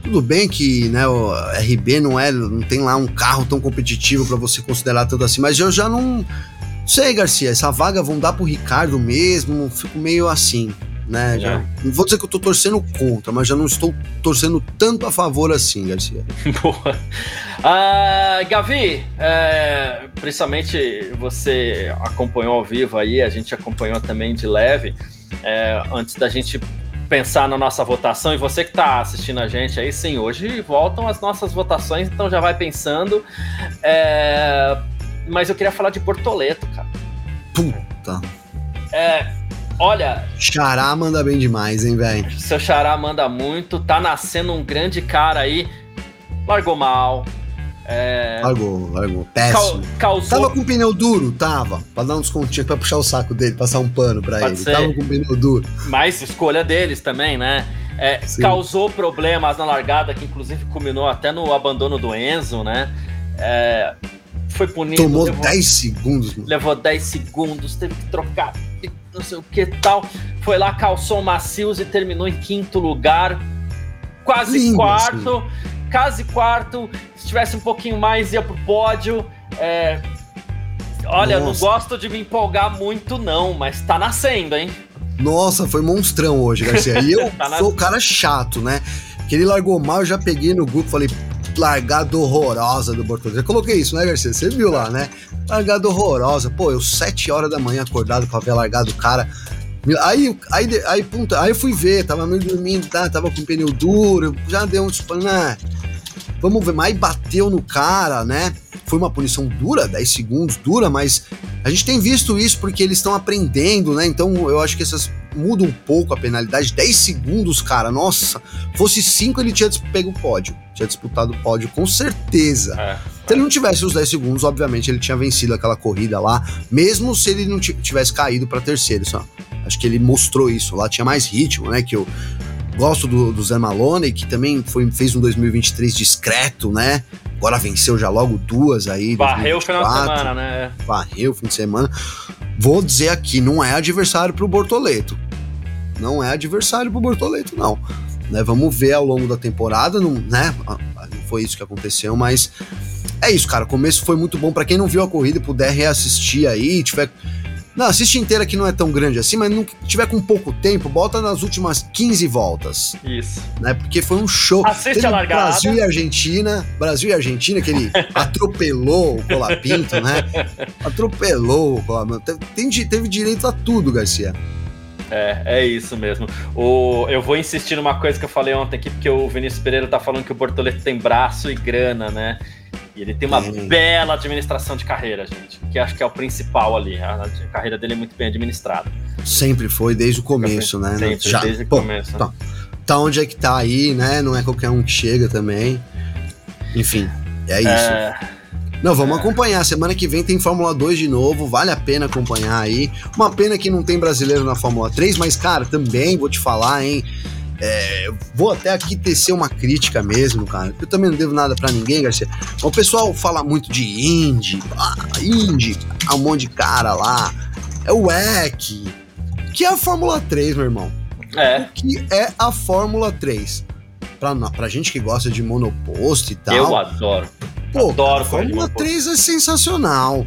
Tudo bem que né, o RB não é, não tem lá um carro tão competitivo para você considerar tanto assim, mas eu já não sei, Garcia. Essa vaga vão dar pro Ricardo mesmo. Fico meio assim, né? Já, é. Não vou dizer que eu tô torcendo contra, mas já não estou torcendo tanto a favor assim, Garcia. Boa. Ah, Gavi, é, principalmente você acompanhou ao vivo aí, a gente acompanhou também de leve é, antes da gente pensar na nossa votação, e você que está assistindo a gente aí, sim, hoje voltam as nossas votações, então já vai pensando. É, mas eu queria falar de Bortoleto, cara. Puta. É, olha. Xará manda bem demais, hein, velho? Seu Xará manda muito, tá nascendo um grande cara aí. Largou mal, é... Largou, largou. Péssimo. causou... Tava com pneu duro? Tava. Pra dar uns continhos, pra puxar o saco dele, passar um pano pra Pode ele. Ser. Tava com pneu duro. Mas escolha deles também, né? É, causou problemas na largada, que inclusive culminou até no abandono do Enzo, né? É, foi punido. Tomou levou, 10 segundos. Mano. Levou 10 segundos, teve que trocar, não sei o que tal. Foi lá, calçou macios e terminou em quinto lugar. Quase Lindo, quarto. Assim quase quarto. Se tivesse um pouquinho mais, ia pro pódio. É... Olha, Nossa. não gosto de me empolgar muito, não, mas tá nascendo, hein? Nossa, foi monstrão hoje, Garcia. E eu tá sou o cara chato, né? Que ele largou mal, eu já peguei no grupo, falei, largada horrorosa do Bortolini. Eu coloquei isso, né, Garcia? Você viu lá, né? Largada horrorosa. Pô, eu sete horas da manhã acordado com a ver largado o cara. Aí, aí, aí, puta, aí eu fui ver, tava meio dormindo, tá? Tava com pneu duro, já deu um tipo, né? Vamos ver, mas bateu no cara, né? Foi uma punição dura, 10 segundos, dura, mas a gente tem visto isso porque eles estão aprendendo, né? Então eu acho que essas mudam um pouco a penalidade. 10 segundos, cara, nossa. Fosse 5, ele tinha pego o pódio. Tinha disputado o pódio, com certeza. É. Se ele não tivesse os 10 segundos, obviamente ele tinha vencido aquela corrida lá, mesmo se ele não tivesse caído para terceiro. Só. Acho que ele mostrou isso. Lá tinha mais ritmo, né? Que o, Gosto do, do Zé Malone, que também foi, fez um 2023 discreto, né? Agora venceu já logo duas aí. Varreu o final de semana, né? Varreu o fim de semana. Vou dizer aqui, não é adversário pro Bortoleto. Não é adversário pro Bortoleto, não. Né, vamos ver ao longo da temporada, não, né? Não foi isso que aconteceu, mas é isso, cara. O começo foi muito bom para quem não viu a corrida, puder reassistir aí, tiver não, assiste inteira que não é tão grande assim, mas não tiver com pouco tempo, bota nas últimas 15 voltas. Isso. Né? Porque foi um show. Assiste Teve a largada. Brasil e Argentina. Brasil e Argentina, que ele atropelou o Colapinto, né? Atropelou o Colapinto. Teve, teve direito a tudo, Garcia. É, é isso mesmo. O, eu vou insistir numa coisa que eu falei ontem aqui, porque o Vinícius Pereira tá falando que o Bortoleto tem braço e grana, né? E ele tem uma hum. bela administração de carreira, gente, que acho que é o principal ali. A, carreira dele é muito bem administrada. Sempre foi, desde o começo, né? Sempre, Já, desde pô, o começo. Tá, tá, onde é que tá aí, né? Não é qualquer um que chega também. Enfim, é isso. É... Não, vamos é. acompanhar. Semana que vem tem Fórmula 2 de novo, vale a pena acompanhar aí. Uma pena que não tem brasileiro na Fórmula 3, mas, cara, também vou te falar, hein? É, vou até aqui tecer uma crítica mesmo, cara. Eu também não devo nada para ninguém, Garcia. O pessoal fala muito de Indy, ah, Indy, há um monte de cara lá. É o EC, que é a Fórmula 3, meu irmão. É. O que é a Fórmula 3? Pra, pra gente que gosta de monoposto e tal. Eu adoro. Pô, adoro a Fórmula 3 é sensacional.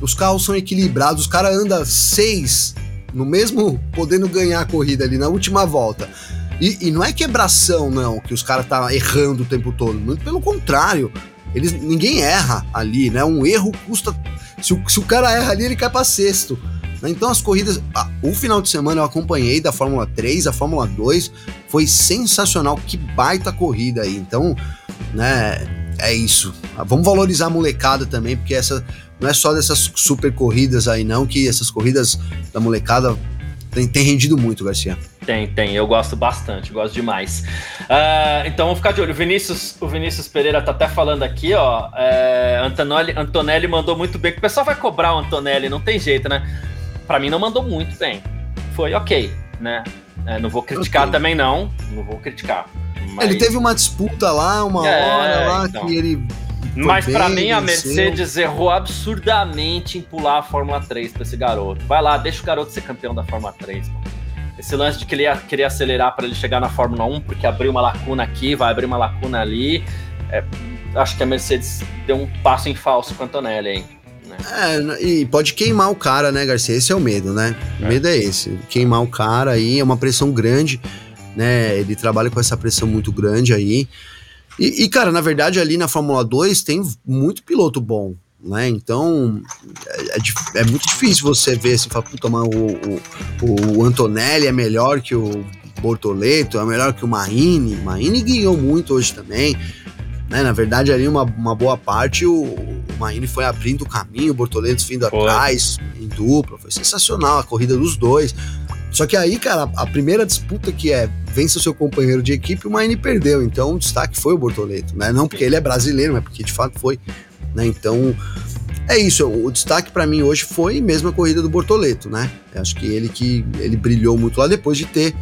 Os carros são equilibrados, os caras andam seis no mesmo, podendo ganhar a corrida ali na última volta. E, e não é quebração, não, que os caras tá errando o tempo todo. Muito pelo contrário. Eles, ninguém erra ali, né? Um erro custa. Se o, se o cara erra ali, ele cai para sexto. Né? Então as corridas. Ah, o final de semana eu acompanhei da Fórmula 3, a Fórmula 2. Foi sensacional. Que baita corrida aí. Então, né? É isso. Ah, vamos valorizar a molecada também, porque essa não é só dessas super corridas aí, não, que essas corridas da molecada tem, tem rendido muito, Garcia. Tem, tem. Eu gosto bastante, gosto demais. Uh, então vamos ficar de olho. O Vinícius, o Vinícius Pereira tá até falando aqui, ó. É, Antonelli, Antonelli mandou muito bem. O pessoal vai cobrar o Antonelli, não tem jeito, né? Para mim não mandou muito bem. Foi ok, né? É, não vou criticar okay. também, não. Não vou criticar. Mas... Ele teve uma disputa lá, uma é, hora lá, então. que ele mas para mim a Mercedes errou absurdamente em pular a Fórmula 3 para esse garoto. Vai lá, deixa o garoto ser campeão da Fórmula 3. Mano. Esse lance de que ele ia querer acelerar para ele chegar na Fórmula 1, porque abriu uma lacuna aqui, vai abrir uma lacuna ali. É, acho que a Mercedes deu um passo em falso com a Antonelli aí. Né? É, e pode queimar o cara, né, Garcia? Esse é o medo, né? O é. medo é esse. Queimar o cara aí é uma pressão grande, né? Ele trabalha com essa pressão muito grande aí. E, e, cara, na verdade, ali na Fórmula 2 tem muito piloto bom, né? Então é, é, é muito difícil você ver assim, falar, puta, mas o, o, o, Antonelli é melhor que o Bortoleto, é melhor que o Marini. Marini ganhou muito hoje também. Né? Na verdade, ali uma, uma boa parte o, o Marini foi abrindo o caminho, o Bortoleto vindo atrás, em dupla. Foi sensacional a corrida dos dois. Só que aí, cara, a primeira disputa que é vence o seu companheiro de equipe, o Maine perdeu. Então o destaque foi o Bortoleto, né? Não porque ele é brasileiro, mas porque de fato foi. Né? Então é isso. O destaque para mim hoje foi mesmo a corrida do Bortoleto, né? Eu acho que ele que ele brilhou muito lá depois de ter.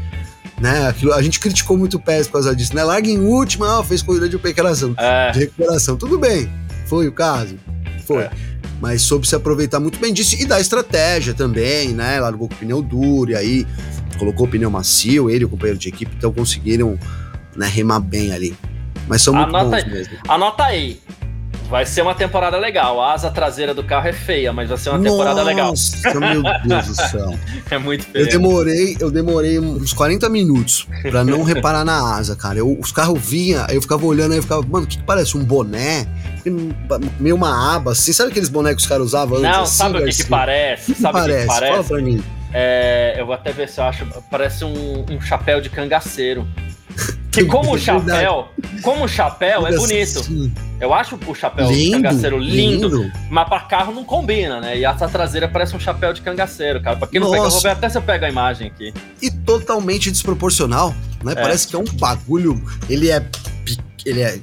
Né, aquilo, a gente criticou muito o Pérez por causa disso, né? Larga em última, ó, fez corrida de recuperação. É. De recuperação. Tudo bem, foi o caso. Foi. É mas soube se aproveitar muito bem disso e da estratégia também, né? Largou com o pneu duro e aí colocou o pneu macio, ele e o companheiro de equipe, então conseguiram né, remar bem ali. Mas são muito anota, bons mesmo. Anota aí. Vai ser uma temporada legal. A asa traseira do carro é feia, mas vai ser uma Nossa, temporada legal. Nossa, meu Deus do céu. É muito feio. Eu demorei, eu demorei uns 40 minutos para não reparar na asa, cara. Eu, os carros vinham, aí eu ficava olhando, aí eu ficava, mano, o que, que parece? Um boné? Meio uma aba, assim. Sabe aqueles bonés que os caras usavam antes? Não, assim, sabe o que, que parece? Que sabe o que, que parece? Fala pra mim. É, eu vou até ver se eu acho. Parece um, um chapéu de cangaceiro. Que como o chapéu, como o chapéu é bonito. Eu acho o chapéu lindo, de cangaceiro lindo, lindo, mas para carro não combina, né? E essa traseira parece um chapéu de cangaceiro, cara. Pra quem não Nossa. pega, eu vou ver até se eu pego a imagem aqui. E totalmente desproporcional, né? É. Parece que é um bagulho. Ele é. Ele é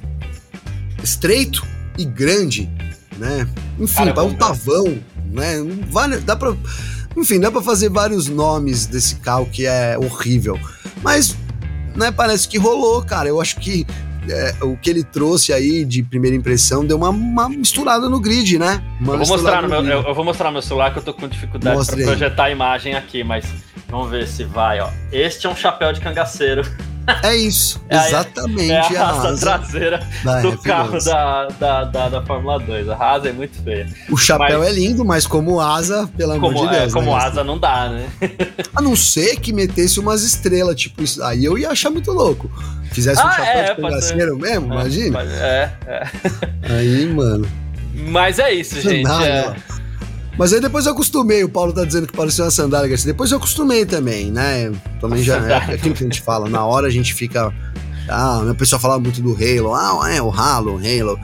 estreito e grande, né? Enfim, cara, é um tavão, né? Vale, dá pra. Enfim, dá pra fazer vários nomes desse carro que é horrível. Mas né, parece que rolou, cara. Eu acho que é, o que ele trouxe aí de primeira impressão deu uma, uma misturada no grid, né? Uma eu, vou mostrar no meu, eu, eu, vou mostrar no meu celular que eu tô com dificuldade para projetar a imagem aqui, mas vamos ver se vai, ó. Este é um chapéu de cangaceiro. É isso, é exatamente. É a, a traseira da do carro da, da, da, da, Fórmula 2. A asa é muito feia. O chapéu mas, é lindo, mas como asa, pelo amor de Deus. É, como né? asa não dá, né? A não ser que metesse umas estrelas, tipo isso. Aí eu ia achar muito louco. Fizesse ah, um chapéu é, de cangaceiro mesmo, é, imagina. É, é. Aí, mano. Mas é isso, gente. É. Mas aí depois eu acostumei, o Paulo tá dizendo que parecia uma sandália, Garcia. Depois eu acostumei também, né? Também já é aquilo que a gente fala, na hora a gente fica. Ah, o pessoal fala muito do Halo, ah, é o Halo, Halo.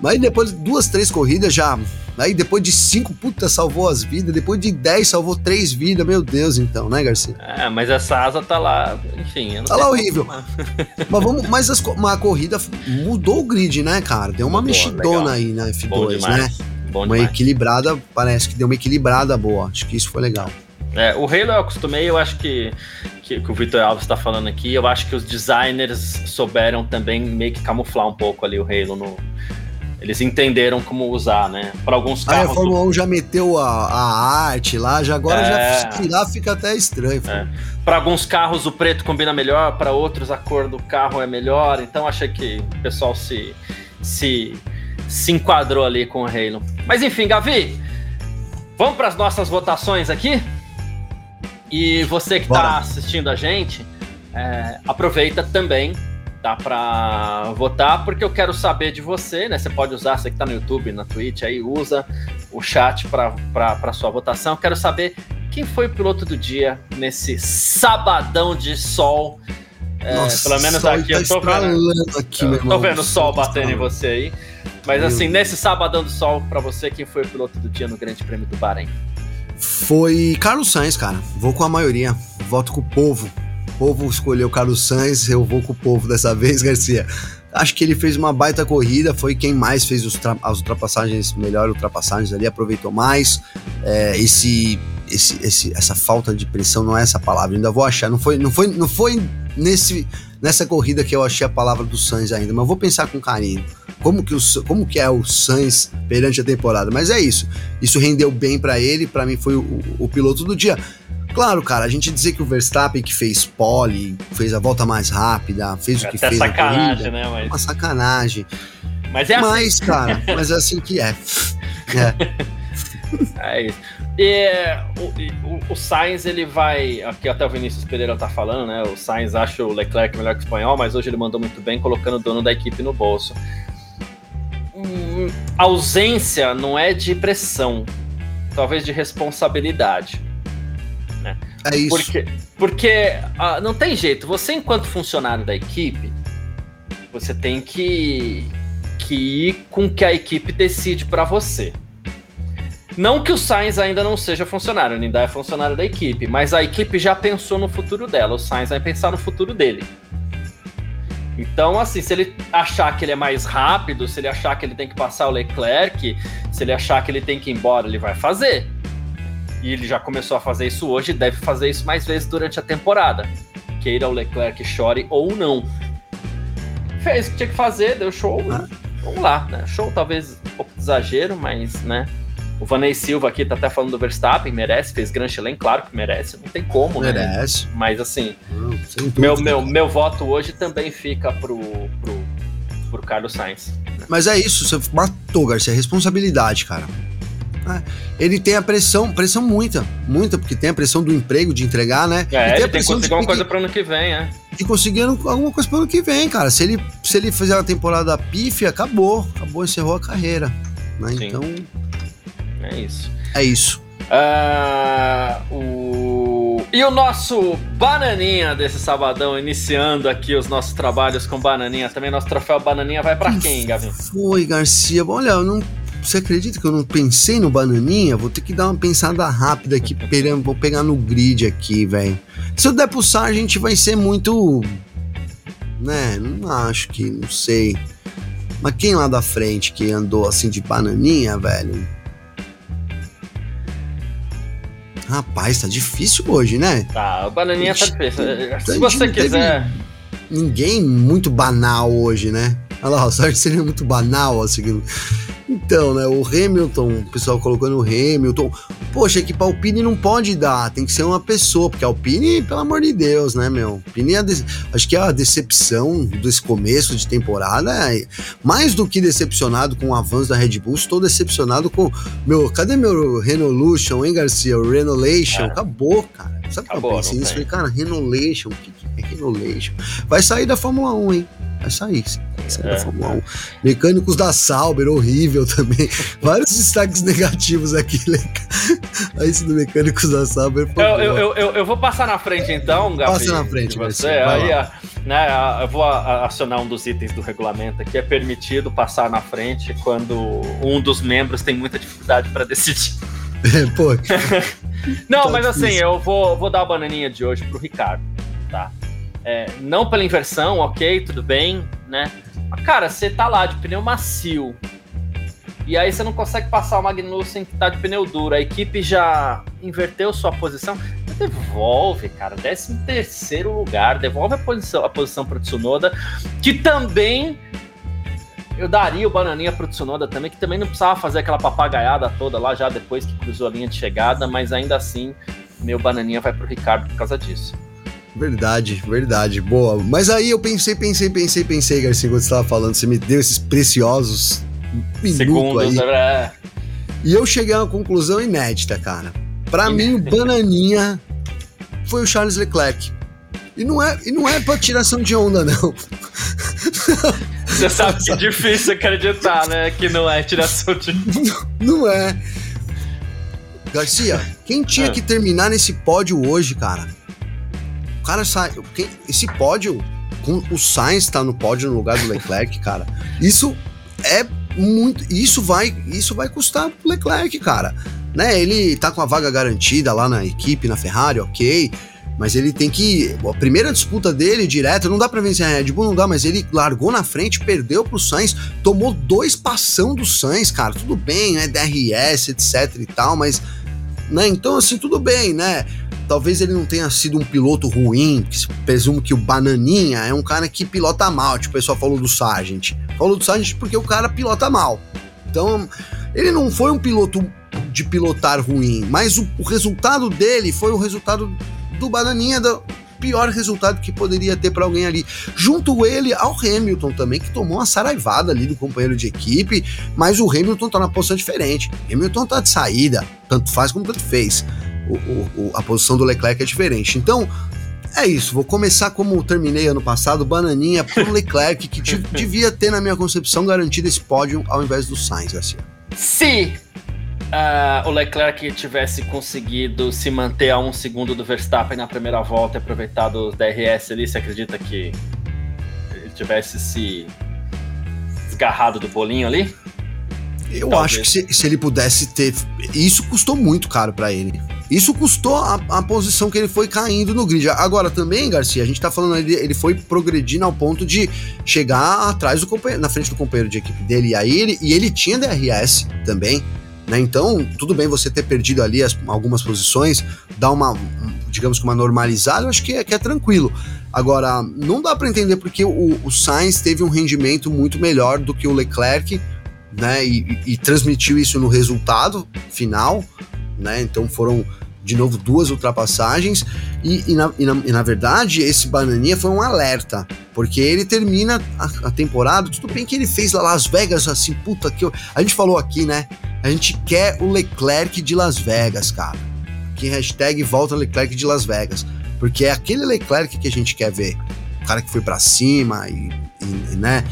Mas depois duas, três corridas já Aí depois de cinco, puta, salvou as vidas. Depois de dez, salvou três vidas. Meu Deus, então, né, Garcia? É, mas essa asa tá lá, enfim. tá lá horrível. mas, vamos, mas as, uma corrida mudou o grid, né, cara? Deu uma Mudou, mexidona legal. aí na F2, né? Bom uma demais. equilibrada, parece que deu uma equilibrada boa. Acho que isso foi legal. É, o Halo eu acostumei, eu acho que, que, que o Vitor Alves está falando aqui, eu acho que os designers souberam também meio que camuflar um pouco ali o Halo no, eles entenderam como usar, né? Para alguns carros. A Fórmula 1 já meteu a, a arte lá, já agora é... já tirar fica até estranho. É. Para alguns carros o preto combina melhor, para outros a cor do carro é melhor. Então achei que o pessoal se, se, se enquadrou ali com o Halo. Mas enfim, Gavi, vamos para as nossas votações aqui? E você que está assistindo a gente, é, aproveita também dá para votar, porque eu quero saber de você, né? Você pode usar, você que está no YouTube, na Twitch, aí usa o chat para sua votação. Eu quero saber quem foi o piloto do dia nesse sabadão de sol. É, Nossa, pelo menos aqui tá eu tô vendo. Aqui, eu tô vendo o sol batendo em você aí. Mas assim, nesse sabadão de sol, para você, quem foi o piloto do dia no Grande Prêmio do Bahrein? Foi Carlos Sainz, cara. Vou com a maioria. Voto com o povo povo escolheu Carlos Sainz, eu vou com o povo dessa vez, Garcia. Acho que ele fez uma baita corrida, foi quem mais fez as ultrapassagens, melhor ultrapassagens ali, aproveitou mais. É, esse, esse, esse, essa falta de pressão não é essa palavra, ainda vou achar. Não foi, não foi, não foi nesse, nessa corrida que eu achei a palavra do Sainz ainda, mas vou pensar com carinho. Como que, o, como que é o Sainz perante a temporada? Mas é isso. Isso rendeu bem para ele, para mim foi o, o piloto do dia. Claro, cara, a gente dizer que o Verstappen que fez pole, fez a volta mais rápida, fez é o que fez sacanagem, na corrida, né? Mas... Uma sacanagem. Mas é assim. Mas, cara, mas é assim que é. É. é isso. E o, o, o, Sainz, ele vai. Aqui até o Vinícius Pereira tá falando, né? O Sainz acha o Leclerc melhor que o espanhol, mas hoje ele mandou muito bem, colocando o dono da equipe no bolso. Hum, ausência não é de pressão, talvez de responsabilidade. É isso. Porque, porque ah, não tem jeito. Você, enquanto funcionário da equipe, você tem que, que ir com o que a equipe decide para você. Não que o Sainz ainda não seja funcionário, ele ainda é funcionário da equipe, mas a equipe já pensou no futuro dela, o Sainz vai pensar no futuro dele. Então, assim, se ele achar que ele é mais rápido, se ele achar que ele tem que passar o Leclerc, se ele achar que ele tem que ir embora, ele vai fazer e ele já começou a fazer isso hoje, deve fazer isso mais vezes durante a temporada. Queira o Leclerc chore ou não. Fez o que tinha que fazer, deu show. Ah. Vamos lá, né? Show talvez um pouco de exagero, mas, né? O Vanei Silva aqui tá até falando do Verstappen, merece, fez Grand Chelem, claro que merece, não tem como, merece. né? Merece. Mas assim, meu, meu, meu voto hoje também fica pro, pro, pro Carlos Sainz. Né? Mas é isso, você matou, Garcia, responsabilidade, cara. É. Ele tem a pressão, pressão muita, muita, porque tem a pressão do emprego, de entregar, né? É, ele tem que conseguir alguma coisa para ano que vem, é. E conseguindo alguma coisa para ano que vem, cara. Se ele, se ele fizer uma temporada pífia, acabou. Acabou, encerrou a carreira. Né? Então. É isso. É isso. Uh, o... E o nosso Bananinha desse sabadão, iniciando aqui os nossos trabalhos com Bananinha. Também nosso troféu Bananinha vai para quem, Gavin? Foi, Garcia. Olha, eu não você acredita que eu não pensei no bananinha? Vou ter que dar uma pensada rápida aqui, vou pegar no grid aqui, velho. Se eu der pro Sar, a gente vai ser muito. Né? Não acho que, não sei. Mas quem lá da frente que andou assim de bananinha, velho? Rapaz, tá difícil hoje, né? Tá, o bananinha tá difícil. Tá Se você quiser. Ninguém muito banal hoje, né? Olha lá, o Sartre seria muito banal, assim. Então, né, o Hamilton, o pessoal colocando o Hamilton. Poxa, é que pra Alpine não pode dar, tem que ser uma pessoa, porque a Alpine, pelo amor de Deus, né, meu? Alpine é acho que é a decepção desse começo de temporada. É... mais do que decepcionado com o avanço da Red Bull, estou decepcionado com. Meu, cadê meu Renolution, hein, Garcia? O Renolation? É. Acabou, cara. Sabe o que eu pensei nisso? Falei, cara, Renolation, o que, que é Renolation? Vai sair da Fórmula 1, hein? Vai sair. Vai sair é, da Fórmula 1. Mecânicos da Sauber, horrível também. Vários destaques negativos aqui. Aí esse do Mecânicos da Sauber. Eu, eu, eu, eu, vou passar na frente então, Gabriel. Passa na frente, você. Aí, né, eu vou acionar um dos itens do regulamento aqui, é permitido passar na frente quando um dos membros tem muita dificuldade para decidir. Pô. não, tá mas assim, eu vou, vou dar a bananinha de hoje pro Ricardo, tá? É, não pela inversão, ok, tudo bem, né? Mas, cara, você tá lá de pneu macio, e aí você não consegue passar o Magnussen que tá de pneu duro. A equipe já inverteu sua posição. Devolve, cara. 13 terceiro lugar. Devolve a posição, a posição pro Tsunoda. Que também eu daria o bananinha pro Tsunoda também, que também não precisava fazer aquela papagaiada toda lá já depois que cruzou a linha de chegada, mas ainda assim, meu bananinha vai pro Ricardo por causa disso. Verdade, verdade. Boa. Mas aí eu pensei, pensei, pensei, pensei, Garcia, quando você estava falando, você me deu esses preciosos minuto aí. Né? E eu cheguei a uma conclusão inédita, cara. Para mim, o bananinha foi o Charles Leclerc. E não é, e não é pra tiração de onda, não. Você sabe que é difícil acreditar, né? Que não é tiração de onda. Não é. Garcia, quem tinha é. que terminar nesse pódio hoje, cara? O cara sai. Esse pódio, com o Sainz tá no pódio no lugar do Leclerc, cara. Isso é muito. Isso vai, isso vai custar pro Leclerc, cara. Né? Ele tá com a vaga garantida lá na equipe, na Ferrari, ok. Mas ele tem que. A primeira disputa dele, direta, não dá pra vencer a Red Bull, não dá, mas ele largou na frente, perdeu pro Sainz, tomou dois passão do Sainz, cara. Tudo bem, né? DRS, etc e tal, mas. Né? Então, assim, tudo bem, né? Talvez ele não tenha sido um piloto ruim, presumo que o Bananinha é um cara que pilota mal, tipo, o pessoal falou do Sargent. Falou do Sargent porque o cara pilota mal. Então, ele não foi um piloto de pilotar ruim, mas o, o resultado dele foi o resultado do Bananinha, do pior resultado que poderia ter para alguém ali. Junto ele ao Hamilton também, que tomou uma saraivada ali do companheiro de equipe, mas o Hamilton tá na posição diferente. Hamilton tá de saída, tanto faz como tanto fez o, o, a posição do Leclerc é diferente. Então, é isso. Vou começar como terminei ano passado, bananinha pro Leclerc, que devia ter, na minha concepção, garantido esse pódio ao invés do Sainz, Garcia. Se uh, o Leclerc tivesse conseguido se manter a um segundo do Verstappen na primeira volta e aproveitado os DRS ali, você acredita que ele tivesse se desgarrado do bolinho ali? Eu Talvez. acho que se, se, ele pudesse ter. Isso custou muito caro para ele. Isso custou a, a, posição que ele foi caindo no grid. Agora também, Garcia, a gente tá falando, ele, ele foi progredindo ao ponto de chegar atrás do companheiro, na frente do companheiro de equipe dele. E aí ele, e ele tinha DRS também. Né? Então, tudo bem você ter perdido ali as, algumas posições, dar uma, digamos que uma normalizada, eu acho que é, que é tranquilo. Agora, não dá para entender porque o, o Sainz teve um rendimento muito melhor do que o Leclerc, né? E, e, transmitiu isso no resultado final, né? Então foram de novo duas ultrapassagens e, e, na, e, na, na, verdade esse Bananinha foi um alerta porque ele termina a, a, temporada tudo bem que ele fez lá Las Vegas assim puta que eu, a gente falou aqui né a gente quer o Leclerc de Las Vegas cara que hashtag volta Leclerc de Las Vegas porque é aquele Leclerc que a gente quer ver o cara que foi para cima e né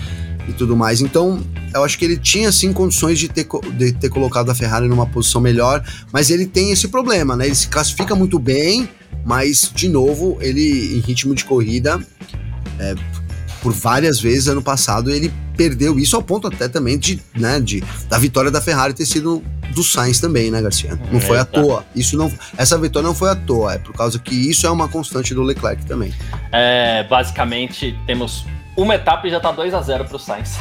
e tudo mais. Então, eu acho que ele tinha sim condições de ter, de ter colocado a Ferrari numa posição melhor, mas ele tem esse problema, né? Ele se classifica muito bem, mas, de novo, ele em ritmo de corrida, é, por várias vezes ano passado, ele perdeu isso ao ponto até também de, né, de da vitória da Ferrari ter sido do Sainz também, né, Garcia? Não é, foi à tá. toa. Isso não, essa vitória não foi à toa, é por causa que isso é uma constante do Leclerc também. É, basicamente temos uma etapa e já tá 2 a 0 pro Sainz.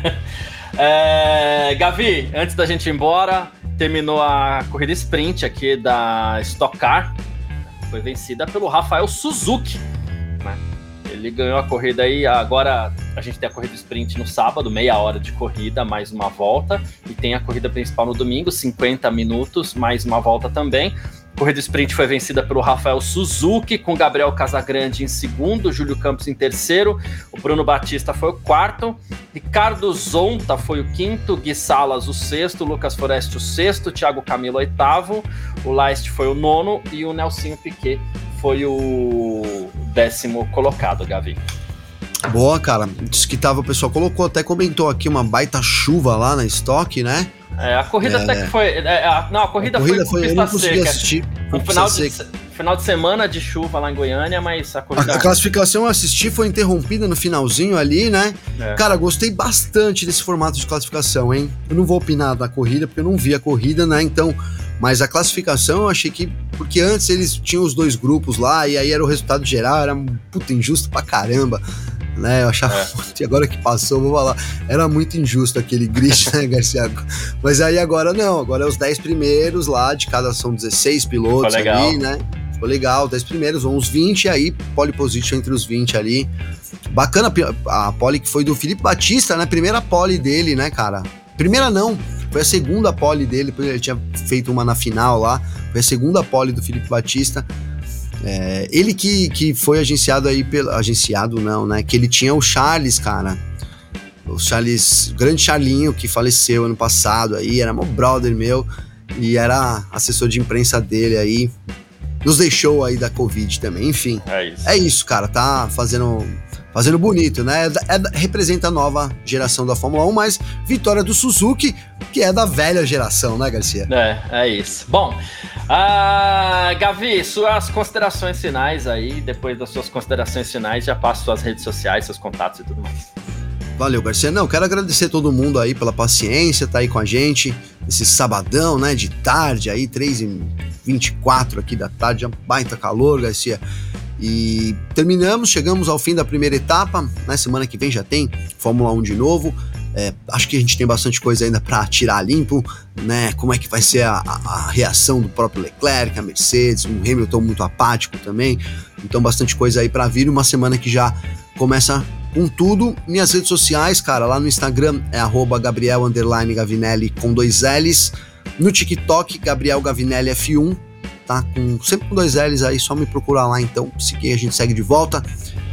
é, Gavi, antes da gente ir embora, terminou a corrida sprint aqui da Stock Car. Foi vencida pelo Rafael Suzuki. Né? Ele ganhou a corrida aí. Agora a gente tem a corrida sprint no sábado, meia hora de corrida, mais uma volta. E tem a corrida principal no domingo, 50 minutos, mais uma volta também. Corrida sprint foi vencida pelo Rafael Suzuki, com Gabriel Casagrande em segundo, Júlio Campos em terceiro, o Bruno Batista foi o quarto, Ricardo Zonta foi o quinto, Gui Salas o sexto, Lucas Foreste o sexto, Thiago Camilo o oitavo, o Leist foi o nono e o Nelsinho Piquet foi o décimo colocado, Gavi. Boa, cara. Diz que tava, o pessoal colocou, até comentou aqui uma baita chuva lá na estoque, né? É, a corrida é, até que foi. É, a, não, a corrida, a corrida foi, foi pista seca. Assistir, no final de, final de semana de chuva lá em Goiânia, mas a corrida. A classificação eu assisti foi interrompida no finalzinho ali, né? É. Cara, gostei bastante desse formato de classificação, hein? Eu não vou opinar da corrida, porque eu não vi a corrida, né? Então. Mas a classificação eu achei que. Porque antes eles tinham os dois grupos lá, e aí era o resultado geral, era puta injusto pra caramba né? Eu achava é. agora que passou, vou falar, era muito injusto aquele grid, né, Garcia? Mas aí agora não, agora é os 10 primeiros lá, de cada são 16 pilotos ali, né? Ficou legal, 10 primeiros, vão os 20 aí, pole position entre os 20 ali. Bacana a pole que foi do Felipe Batista, né? Primeira pole dele, né, cara? Primeira não, foi a segunda pole dele, porque ele tinha feito uma na final lá. Foi a segunda pole do Felipe Batista. É, ele que, que foi agenciado aí pelo. Agenciado não, né? Que ele tinha o Charles, cara. O Charles, o grande Charlinho, que faleceu ano passado aí, era meu brother meu, e era assessor de imprensa dele aí. Nos deixou aí da Covid também, enfim. É isso. É isso, cara, tá fazendo fazendo bonito, né? É, é, representa a nova geração da Fórmula 1, mas vitória do Suzuki, que é da velha geração, né, Garcia? É, é isso. Bom, uh, Gavi, suas considerações finais aí, depois das suas considerações finais, já passo suas redes sociais, seus contatos e tudo mais. Valeu, Garcia. Não, quero agradecer todo mundo aí pela paciência, tá aí com a gente esse sabadão, né, de tarde aí, 3 e 24 aqui da tarde, é um baita calor, Garcia. E terminamos, chegamos ao fim da primeira etapa. Na né? semana que vem já tem Fórmula 1 de novo. É, acho que a gente tem bastante coisa ainda para tirar limpo, né? Como é que vai ser a, a, reação do próprio Leclerc, a Mercedes, um Hamilton muito apático também. Então, bastante coisa aí para vir. Uma semana que já começa com tudo. Minhas redes sociais, cara, lá no Instagram é Gabriel Gavinelli com dois L's. No TikTok, Gabriel Gavinelli F1 tá? Com, sempre com dois L's aí, só me procurar lá então. Seguir, a gente segue de volta,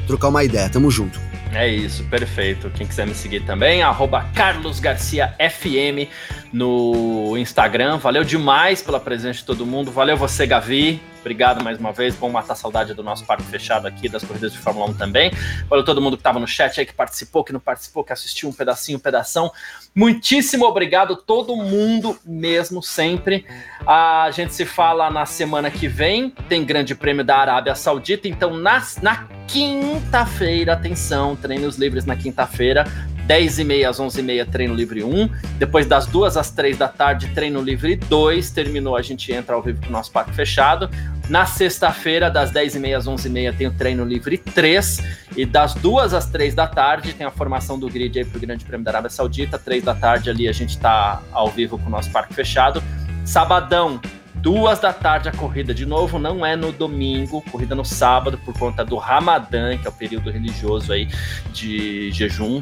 trocar uma ideia. Tamo junto. É isso, perfeito. Quem quiser me seguir também, arroba Carlos Garcia FM no Instagram. Valeu demais pela presença de todo mundo. Valeu você, Gavi. Obrigado mais uma vez. Bom matar saudade do nosso parque fechado aqui, das corridas de Fórmula 1 também. Valeu todo mundo que estava no chat aí, que participou, que não participou, que assistiu um pedacinho, um pedação. Muitíssimo obrigado, todo mundo mesmo, sempre. A gente se fala na semana que vem. Tem Grande Prêmio da Arábia Saudita. Então, na, na quinta-feira, atenção, treinos livres na quinta-feira. 10 e meia às 11 e meia, treino livre 1. Depois das 2 às 3 da tarde, treino livre 2. Terminou, a gente entra ao vivo com o nosso parque fechado. Na sexta-feira, das 10h30 às 11h30, tem o treino livre 3. E das 2 às 3 da tarde, tem a formação do grid aí para o Grande Prêmio da Arábia Saudita. 3 da tarde ali a gente está ao vivo com o nosso parque fechado. Sabadão, duas da tarde a corrida de novo, não é no domingo, corrida no sábado por conta do Ramadã, que é o período religioso aí de jejum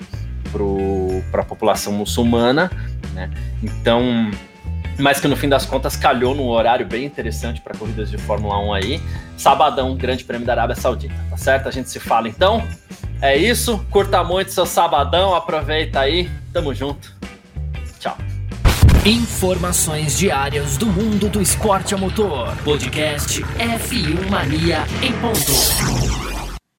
para a população muçulmana, né? Então, mas que no fim das contas calhou num horário bem interessante para corridas de Fórmula 1 aí. Sabadão, Grande Prêmio da Arábia Saudita, tá certo? A gente se fala então. É isso, curta muito seu sabadão, aproveita aí, tamo junto. Tchau. Informações diárias do mundo do esporte a motor. Podcast F1 Mania em ponto.